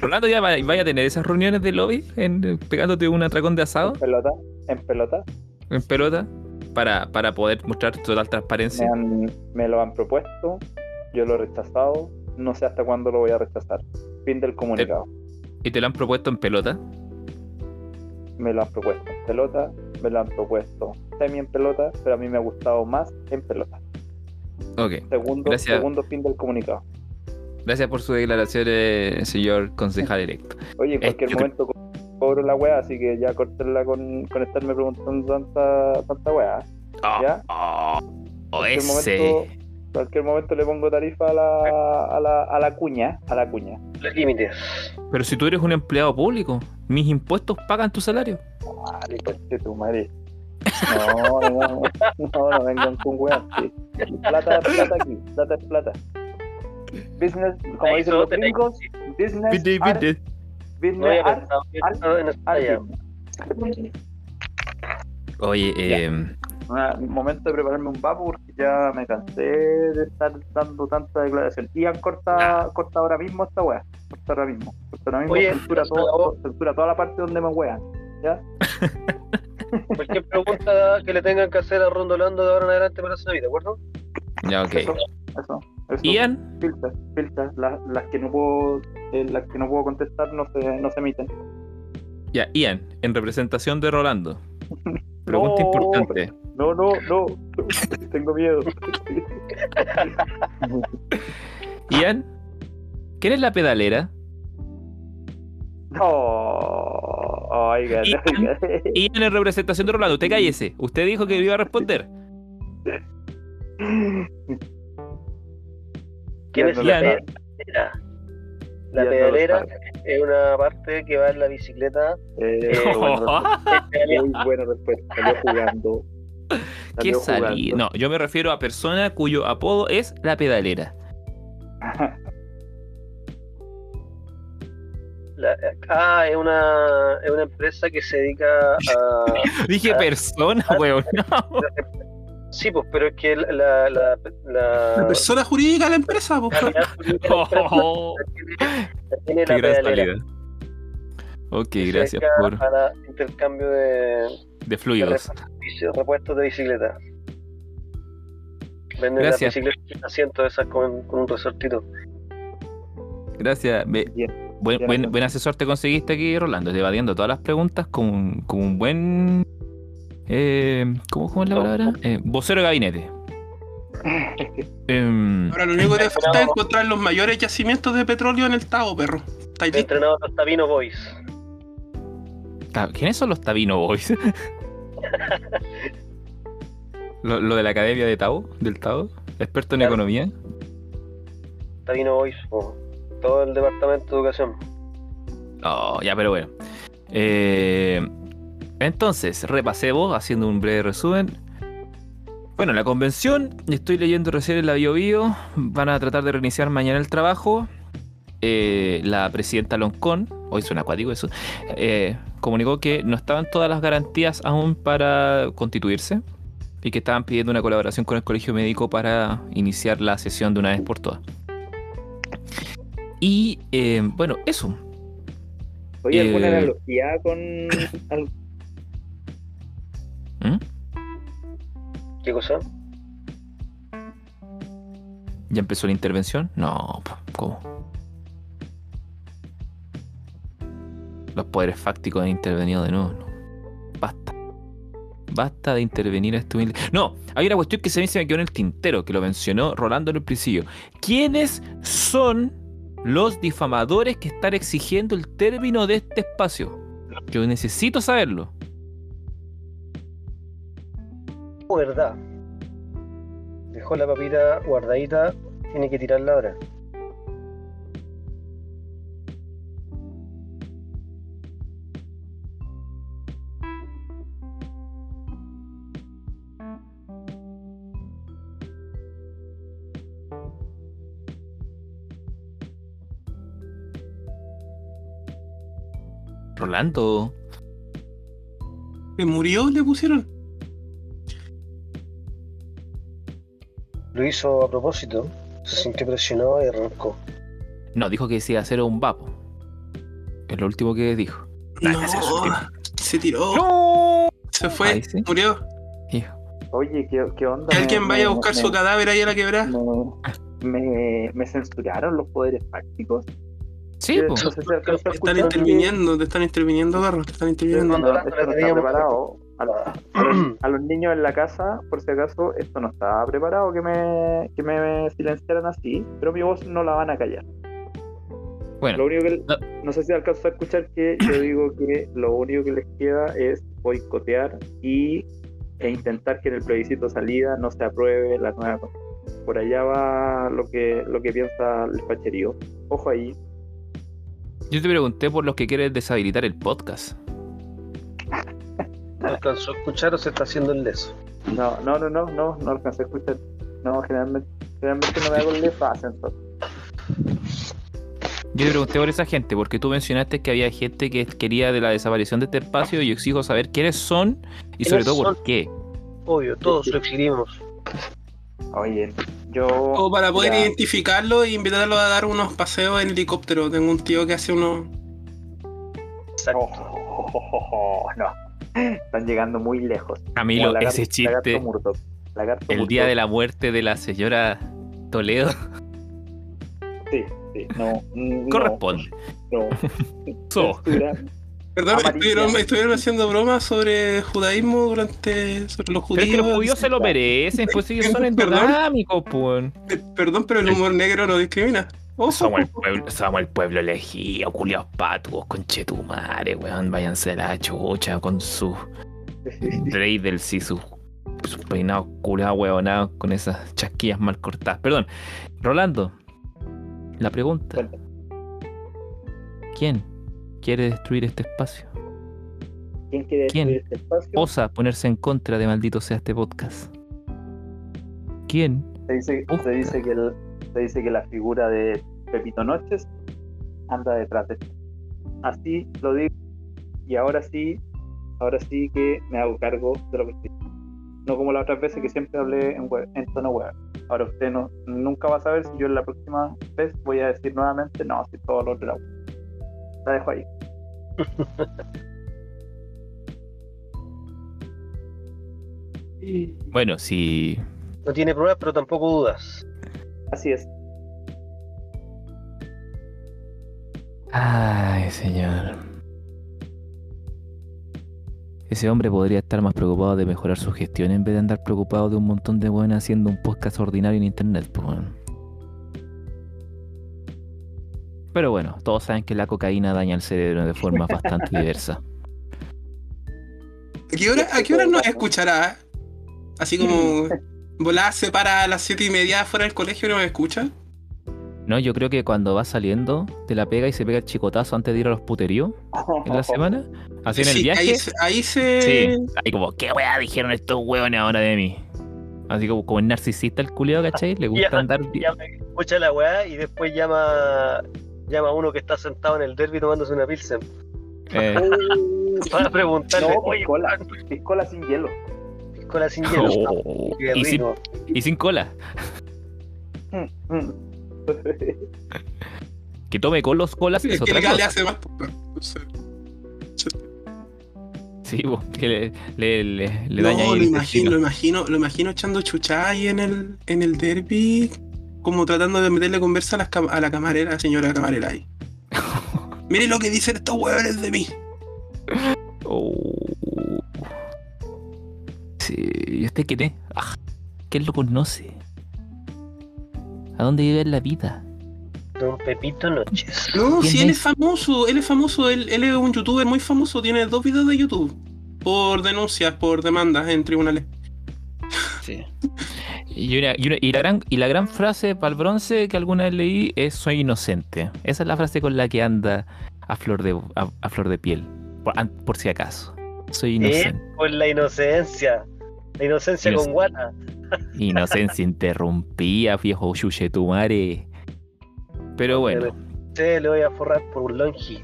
Rolando, ¿ya va- vaya a tener esas reuniones de lobby en, pegándote un atracón de asado En pelota, en pelota. en pelota para, para poder mostrar total Me, transparencia? han- me lo han propuesto, yo lo he rechazado, no sé hasta cuándo lo voy a rechazar. Fin del comunicado. ¿Y te lo han propuesto en pelota? Me lo han propuesto en pelota, me lo han propuesto semi en pelota, pero a mí me ha gustado más en pelota. Ok. Segundo, Gracias. segundo fin del comunicado. Gracias por su declaración, eh, señor concejal electo. Oye, en Eh, cualquier momento co- cobro la weá, así que ya cortenla con, con estarme preguntando tanta, tanta weá. Oh, ¿Ya? oh, oh, ese. momento, cualquier momento le pongo tarifa a la, a la, a la cuña, a la cuña. Los límites. Pero si tú eres un empleado público, mis impuestos pagan tu salario. Vale, coche tu madre. No, no, no, no, no vengan con weas, sí. Plata es plata aquí, plata es plata. Business, como dicen los gringos, business, Vite, art, business, art, art, art, business. Oye, eh, Ah, momento de prepararme un vapo porque ya me cansé de estar dando tanta declaración. Ian corta, corta ahora mismo esta wea. Corta ahora mismo. Corta ahora mismo. Oye, censura, todo, censura toda la parte donde me wean. ¿Ya? Cualquier pregunta que le tengan que hacer a Rondolando de ahora en adelante para su vida, ¿de acuerdo? ya ok. Eso, eso, Eso, Ian, Filtras, filtras. Las, las que no puedo, eh, las que no puedo contestar no se, no se emiten. ya, Ian, en representación de Rolando. Pregunta No, importante. No, no, no. Tengo miedo. Ian, ¿quién es la pedalera? No. Oigan, Ian. oigan. Ian en representación de Rolando. Usted cállese. Usted dijo que iba a responder. ¿Quién es la pedalera? La pedalera es una parte que va en la bicicleta. Eh, bueno, muy buena respuesta. Salió jugando. ¿Qué salí? jugando. No, yo me refiero a persona cuyo apodo es la pedalera. La- ah, es una, es una empresa que se dedica a. Dije persona, weón. Sí, pues, pero es que la. la, la, La la- persona jurídica de la empresa, pues. la jurídica de la empresa Oh, la tiene- la tiene qué la gran pedalera. salida. Ok, se gracias por Para intercambio de, de fluidos. de repuestos de bicicleta. Venden las bicicletas sin asiento esas con, con un resortito. Gracias. Me- buen, asesor te conseguiste aquí, Rolando, evadiendo todas las preguntas con, con un buen. Eh, ¿cómo, cómo es la palabra? Eh, vocero de gabinete. Em, Ahora lo único que te falta es encontrar los mayores yacimientos de petróleo en el Tao, perro. ¿Estáis listos? Entrenado los Tabino Boys. ¿Quiénes son los Tabino Boys? lo, lo de la academia de Tao, del Tao, experto en Claro. economía. Tabino Boys, po. todo el departamento de educación. Oh, ya, pero bueno. Eh, entonces, repasemos, haciendo un breve resumen. Bueno, la convención, estoy leyendo recién en la BioBio, van a tratar de reiniciar mañana el trabajo. Eh, la presidenta Loncón, hoy suena acuático eso, eh, comunicó que no estaban todas las garantías aún para constituirse y que estaban pidiendo una colaboración con el colegio médico para iniciar la sesión de una vez por todas. Y eh, bueno, eso. Oye, ¿alguna analogía con ¿Mm? ¿Qué cosa? ¿Ya empezó la intervención? No, ¿cómo? Los poderes fácticos han intervenido de nuevo. No. Basta. Basta de intervenir a este humilde. No, hay una cuestión que se me, se me quedó en el tintero, que lo mencionó Rolando en el principio. ¿Quiénes son los difamadores que están exigiendo el término de este espacio? Yo necesito saberlo. Verdad. Dejó la papita guardadita, tiene que tirarla ahora. Rolando. ¿Que murió? Le pusieron. Lo hizo a propósito, se sintió presionado y arrancó. No, dijo que se iba a hacer un vapo. Es lo último que dijo. No, se tiró. ¡No! Se fue, Ahí sí. murió. Hijo. Oye, ¿qué, qué onda? Que alguien Me- vaya a buscar me- su cadáver ahí a la quebrada. me, me, me censuraron los poderes fácticos. Sí, Que po. no sé si alcanzó a Te están interviniendo, te están interviniendo, Garro, te están interviniendo. Esto no está preparado. A, la- a los, a los niños en la casa, por si acaso, esto no estaba preparado que me, que me silenciaran así, pero mi voz no la van a callar. Lo Bueno, único que No. no sé si alcanzó a escuchar que yo digo que lo único que les queda es boicotear y e intentar que en el plebiscito salida no se apruebe la nueva. Por allá va lo que lo que piensa el facherío. Ojo ahí. yo te pregunté por los que quieren deshabilitar el podcast. ¿No alcanzó a escuchar o se está haciendo el leso? No, no, no, no, no, no alcancé a escuchar. No, generalmente, generalmente no me hago el leso ascensor. Yo te pregunté por esa gente, porque tú mencionaste que había gente que quería de la desaparición de este espacio y yo exijo saber quiénes son y sobre ¿Quiénes todo por qué. Obvio, todos lo exigimos. Oye, yo. O para poder ya, identificarlo e invitarlo a dar unos paseos en helicóptero. Tengo un tío que hace unos. Exacto. Oh, oh, oh, oh, no. Están llegando muy lejos. Camilo, lagarto- ese Lagarto chiste, Murdoch. Lagarto el día Murdoch. de la muerte de la señora Toledo. Sí, sí, no. no, Corresponde. No. So. Perdón, estuvieron, estuvieron haciendo bromas sobre judaísmo durante. sobre los Pero es judíos. que los judíos se lo merecen, pues ellos son endogámicos, pues. Perdón, pero el humor negro no discrimina. Somos el pueblo, somos el pueblo elegido, culiados patos, conchetumare, weón. Váyanse a la chucha con su dreidels y sus sus peinados culados, weonados, con esas chasquillas mal cortadas. Perdón, Rolando, la pregunta. ¿quién quiere destruir este espacio? ¿Quién quiere ¿Quién? destruir este espacio? Osa ponerse en contra de maldito sea este podcast. ¿Quién? Se dice, Uf. se dice que el- se dice que la figura de Pepito Noches anda detrás de esto. Así lo digo. Y ahora sí, ahora sí que me hago cargo de lo que estoy. No como las otras veces que siempre hablé en, web, en tono web. Ahora usted no, nunca va a saber si yo en la próxima vez voy a decir nuevamente, no, si todo lo de la web. La dejo ahí. Bueno, si No tiene pruebas, pero tampoco dudas. Así es. Ay, señor. Ese hombre podría estar más preocupado de mejorar su gestión en vez de andar preocupado de un montón de buenas haciendo un podcast ordinario en internet, pues. Pero bueno, todos saben que la cocaína daña el cerebro de forma bastante diversa. ¿A qué hora, a qué hora nos escuchará? Así como. Volá se para a las siete y media fuera del colegio y nos escucha. No, yo creo que cuando va saliendo, te la pega y se pega el chicotazo antes de ir a los puteríos en la semana. Así en el viaje. Ahí, se- ahí se. Sí, ahí como, ¿qué weá dijeron estos hueones ahora de mí? Así como, como el narcisista el culiao, ¿cachai? Le gusta Ya, andar. Llama- escucha la weá y después llama llama a uno que está sentado en el derby tomándose una pilsen eh, para preguntarle, No, oye, piscola sin hielo. piscola sin hielo. oh, sin, y sin cola. Mm, mm. Que tome con los colas es Es que otra le hace más. no sé. Sí, bo, que le, le, le, le No, daña ahí lo imagino, lo imagino, lo imagino echando chuchá ahí en el, en el derby, como tratando de meterle conversa a, las cam- a la camarera, señora camarera ahí. Mire lo que dicen estos huevones de mí. Oh. Sí, ¿y usted quién es? Ah, ¿Quién lo conoce? ¿A dónde vive en la vida? Don Pepito Noches. No, ¿Quién si él es? famoso, él es famoso, él, él es un youtuber muy famoso, tiene dos videos de YouTube por denuncias, por demandas en tribunales. Sí. Y, una- y una- y la gran, y la gran frase para el bronce que alguna vez leí es soy inocente. Esa es la frase con la que anda a flor de, a, a flor de piel. Por, si acaso. Soy Eh, inocente. por la inocencia. La inocencia Inoc- con guata. Inocencia interrumpía, viejo chuchetumare. Pero bueno, Usted le voy a forrar por un longi.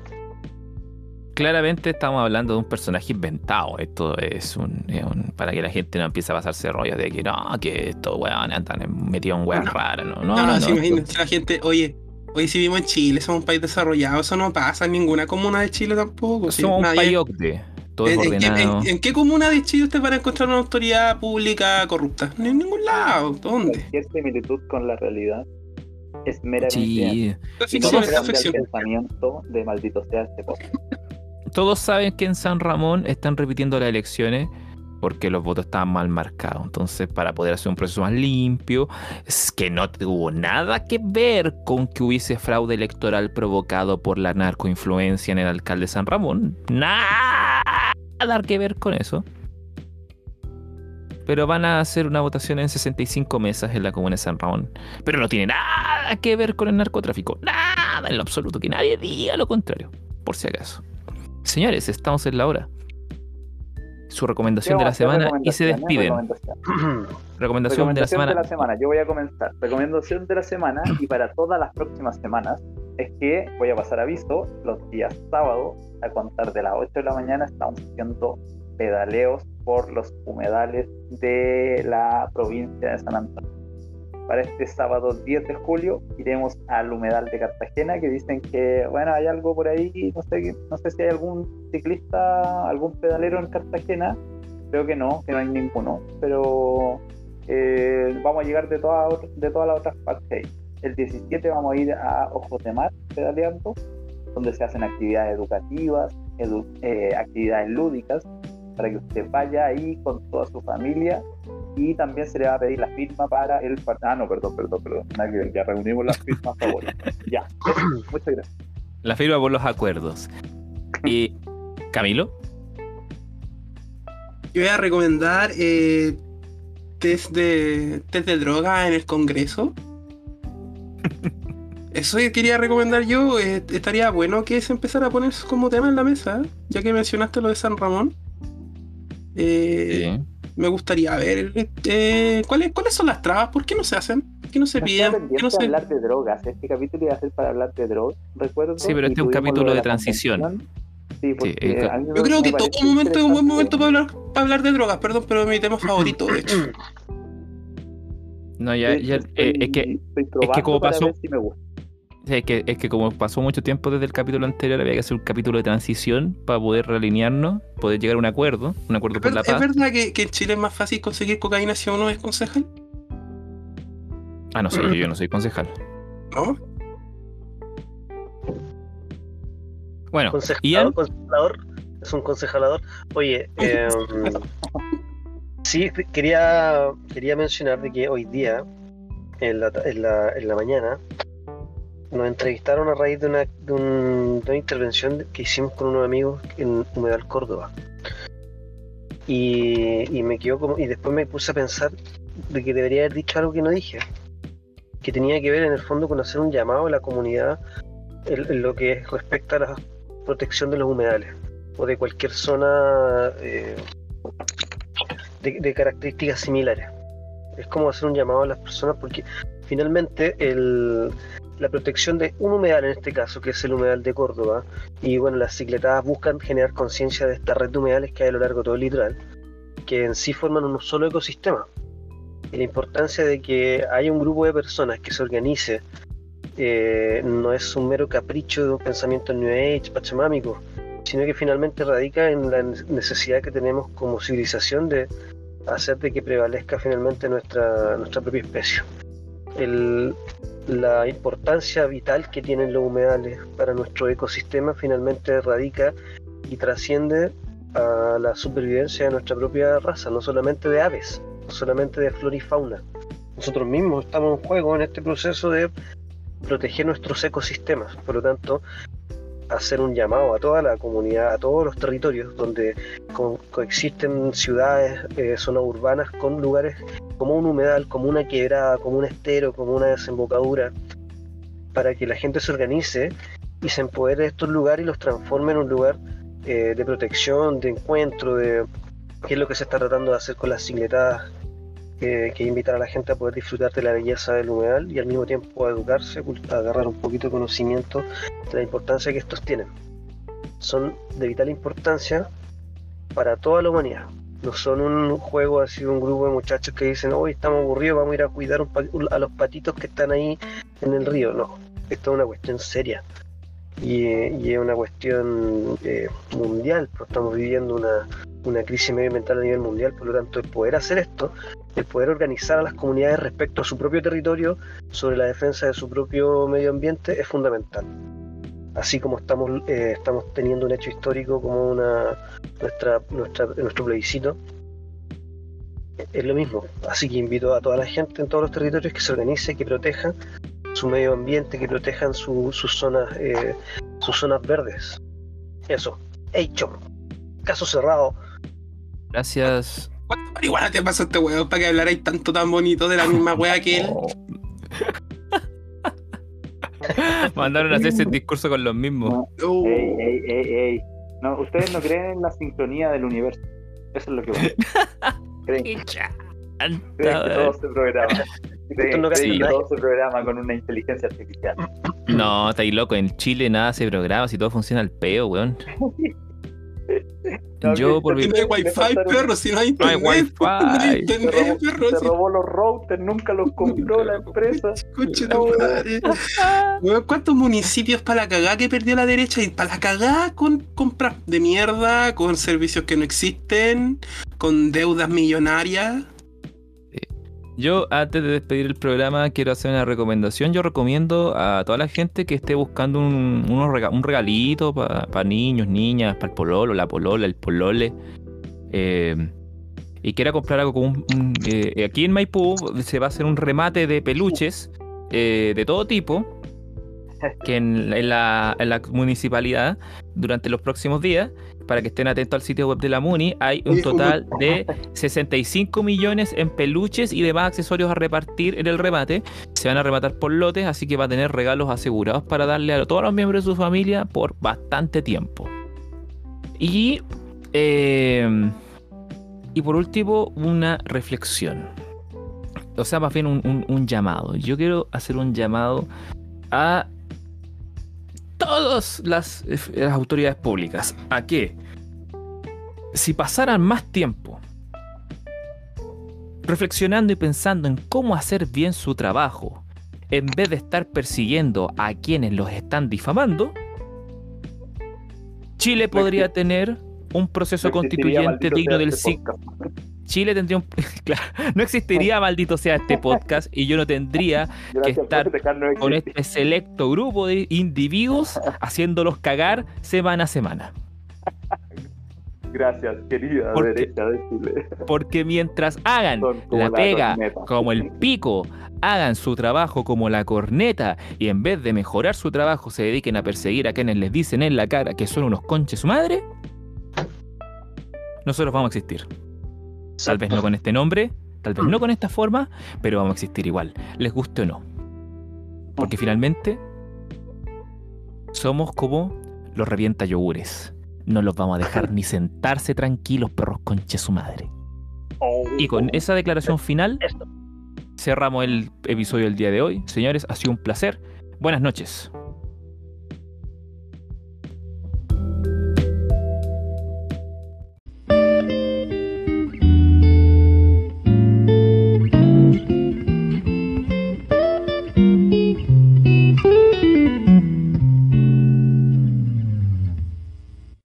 claramente estamos hablando de un personaje inventado. Esto es un, es un- para que la gente no empiece a pasarse rollos de que no, que estos weones andan metidos en weas No. raras. No, no, No, no, esto- imagínate la gente, oye, oye, si vivimos en Chile, somos un país desarrollado, eso no pasa en ninguna comuna de Chile tampoco. sí, Somos un nadie- país ocde, todo es ¿En, en qué- ordenado. en- en qué comuna de Chile usted va a encontrar una autoridad pública corrupta? Ni En ningún lado. ¿Dónde? Cualquier similitud con la realidad es meramente Sí, Y no el pensamiento de maldito sea este podcast. todos saben que en San Ramón están repitiendo las elecciones porque los votos estaban mal marcados. Entonces, para poder hacer un proceso más limpio, es que no tuvo nada que ver con que hubiese fraude electoral provocado por la narcoinfluencia en el alcalde de San Ramón. Nada que ver con eso. Pero van a hacer una votación en 65 mesas en la comuna de San Ramón. Pero no tiene nada que ver con el narcotráfico. Nada en lo absoluto. Que nadie diga lo contrario. Por si acaso. Señores, estamos en la hora. Su recomendación de la semana y se despiden. Recomendación de la semana. semana. Yo voy a comenzar. Recomendación de la semana y para todas las próximas semanas es que voy a pasar aviso los días sábado a contar de las 8 de la mañana estamos haciendo pedaleos por los humedales de la provincia de San Antonio. Para este sábado 10 de julio iremos al humedal de Cartagena que dicen que bueno hay algo por ahí, no sé, no sé si hay algún ciclista, algún pedalero en Cartagena, creo que no, que no hay ninguno, pero eh, vamos a llegar de todas de todas las otras partes. El 17 vamos a ir a Ojos de Mar, pedaleando, donde se hacen actividades educativas, eh, actividades lúdicas, para que usted vaya ahí con toda su familia y también se le va a pedir la firma para el ah no perdón perdón perdón ya reunimos las firmas favoritas ya. Muchas gracias. La firma por los acuerdos. Y Camilo. Yo voy a recomendar eh, test de test de droga en el Congreso. Eso quería recomendar yo. Eh, estaría bueno que se empezara a poner como tema en la mesa, ya que mencionaste lo de San Ramón. Eh, me gustaría ver eh, ¿cuáles, cuáles son las trabas, por qué no se hacen, por qué no se piden. no se... hablar de drogas. Este capítulo iba a ser para hablar de drogas, recuerdo. Sí, pero este es un capítulo de, transición. Sí, porque yo creo que todo momento es un buen momento para hablar, para hablar de drogas, perdón, pero es mi tema favorito, de hecho. No, ya, ya es que, es que como pasó. Si me gusta. Es que, es que como pasó mucho tiempo desde el capítulo anterior, había que hacer un capítulo de transición para poder realinearnos, poder llegar a un acuerdo, un acuerdo por la paz. ¿Es verdad que, en Chile es más fácil conseguir cocaína si uno es concejal? Ah, no sé, yo, no soy concejal. ¿No? Bueno, Ian... concejalador, es un concejalador. Oye, eh, sí, quería, quería mencionar de que hoy día, en la, en la, en la mañana, nos entrevistaron a raíz de una, de, una intervención que hicimos con unos amigos en Humedal Córdoba. Y, me quedó como. Y después me puse a pensar de que debería haber dicho algo que no dije. Que tenía que ver en el fondo con hacer un llamado a la comunidad en, lo que respecta a la protección de los humedales o de cualquier zona eh, de características similares. Es como hacer un llamado a las personas porque finalmente el, la protección de un humedal en este caso, que es el humedal de Córdoba, y bueno, las cicletadas buscan generar conciencia de esta red de humedales que hay a lo largo de todo el litoral, que en sí forman un solo ecosistema. Y la importancia de que haya un grupo de personas que se organice eh, no es un mero capricho de un pensamiento New Age, pachamámico, sino que finalmente radica en la necesidad que tenemos como civilización de hacer de que prevalezca finalmente nuestra, nuestra propia especie. El, la importancia vital que tienen los humedales para nuestro ecosistema finalmente radica y trasciende a la supervivencia de nuestra propia raza, no solamente de aves, no solamente de flora y fauna. Nosotros mismos estamos en juego en este proceso de proteger nuestros ecosistemas, por lo tanto, hacer un llamado a toda la comunidad, a todos los territorios donde coexisten ciudades, eh, zonas urbanas con lugares como un humedal, como una quebrada, como un estero, como una desembocadura, para que la gente se organice y se empodere de estos lugares y los transforme en un lugar eh, de protección, de encuentro, de qué es lo que se está tratando de hacer con las cicletadas, que es invitar a la gente a poder disfrutar de la belleza del humedal y al mismo tiempo a educarse, a agarrar un poquito de conocimiento de la importancia que estos tienen. Son de vital importancia para toda la humanidad. No son un juego así, un grupo de muchachos que dicen, hoy estamos aburridos, vamos a ir a cuidar a los patitos que están ahí en el río. No, esto es una cuestión seria y, es una cuestión eh, mundial. Pues estamos viviendo una, una crisis medioambiental a nivel mundial, por lo tanto, el poder hacer esto, el poder organizar a las comunidades respecto a su propio territorio sobre la defensa de su propio medio ambiente es fundamental así como estamos, eh, estamos teniendo un hecho histórico como una nuestra, nuestra, nuestro plebiscito, es lo mismo. Así que invito a toda la gente en todos los territorios que se organice, que protejan su medio ambiente, que protejan sus zonas, eh, sus zonas verdes. Eso. Hecho. Caso cerrado. Gracias. ¿Cuánto marihuana te pasó este weón para que hablarais tanto tan bonito de la misma wea que él? Mandaron a hacerse el discurso con los mismos. No. Ey, ey, ey, no, ustedes no creen en la sincronía del universo. Eso es lo que creen. creen que todo se programa. No que todo se programa con una inteligencia artificial. No, estáis loco. En Chile nada se programa si todo funciona al peo, weón. Yo por mi... No hay wifi, perro, si no hay internet. No hay wifi. internet, se robó, perro. Se robó los routers, nunca los compró la empresa. Escuche tu madre. ¿Cuántos municipios para la cagada que perdió la derecha? Y para la cagada con compras de mierda, con servicios que no existen, con deudas millonarias. Yo, antes de despedir el programa, quiero hacer una recomendación. Yo recomiendo a toda la gente que esté buscando un, unos un regalito para niños, niñas, para el pololo, la polola, el polole. eh, y quiera comprar algo como un. un, eh, aquí en Maipú se va a hacer un remate de peluches eh, de todo tipo. Que en, en la, en la municipalidad, durante los próximos días, para que estén atentos al sitio web de la Muni, hay un total de 65 millones en peluches y demás accesorios a repartir en el remate. Se van a rematar por lotes, así que va a tener regalos asegurados para darle a todos los miembros de su familia por bastante tiempo. Y, eh, y por último, una reflexión. O sea, más bien un, un- un llamado. Yo quiero hacer un llamado a todas las, eh, las autoridades públicas. ¿A qué? Si pasaran más tiempo reflexionando y pensando en cómo hacer bien su trabajo, en vez de estar persiguiendo a quienes los están difamando, Chile podría tener un proceso constituyente digno del este siglo. Chile tendría un. Claro, no existiría, maldito sea, este podcast y yo no tendría Gracias estar con este selecto grupo de individuos haciéndolos cagar semana a semana. Gracias, querida Porque- derecha de Chile. Porque mientras hagan la pega como el pico, hagan su trabajo como la corneta y en vez de mejorar su trabajo se dediquen a perseguir a quienes les dicen en la cara que son unos conches su madre, nosotros vamos a existir. Tal vez no con este nombre, tal vez no con esta forma, pero vamos a existir igual, les guste o no. Porque finalmente somos como los revienta yogures. No los vamos a dejar ni sentarse tranquilos, perros conche su madre. Oh. Y con esa declaración final cerramos el episodio del día de hoy. Señores, ha sido un placer. Buenas noches.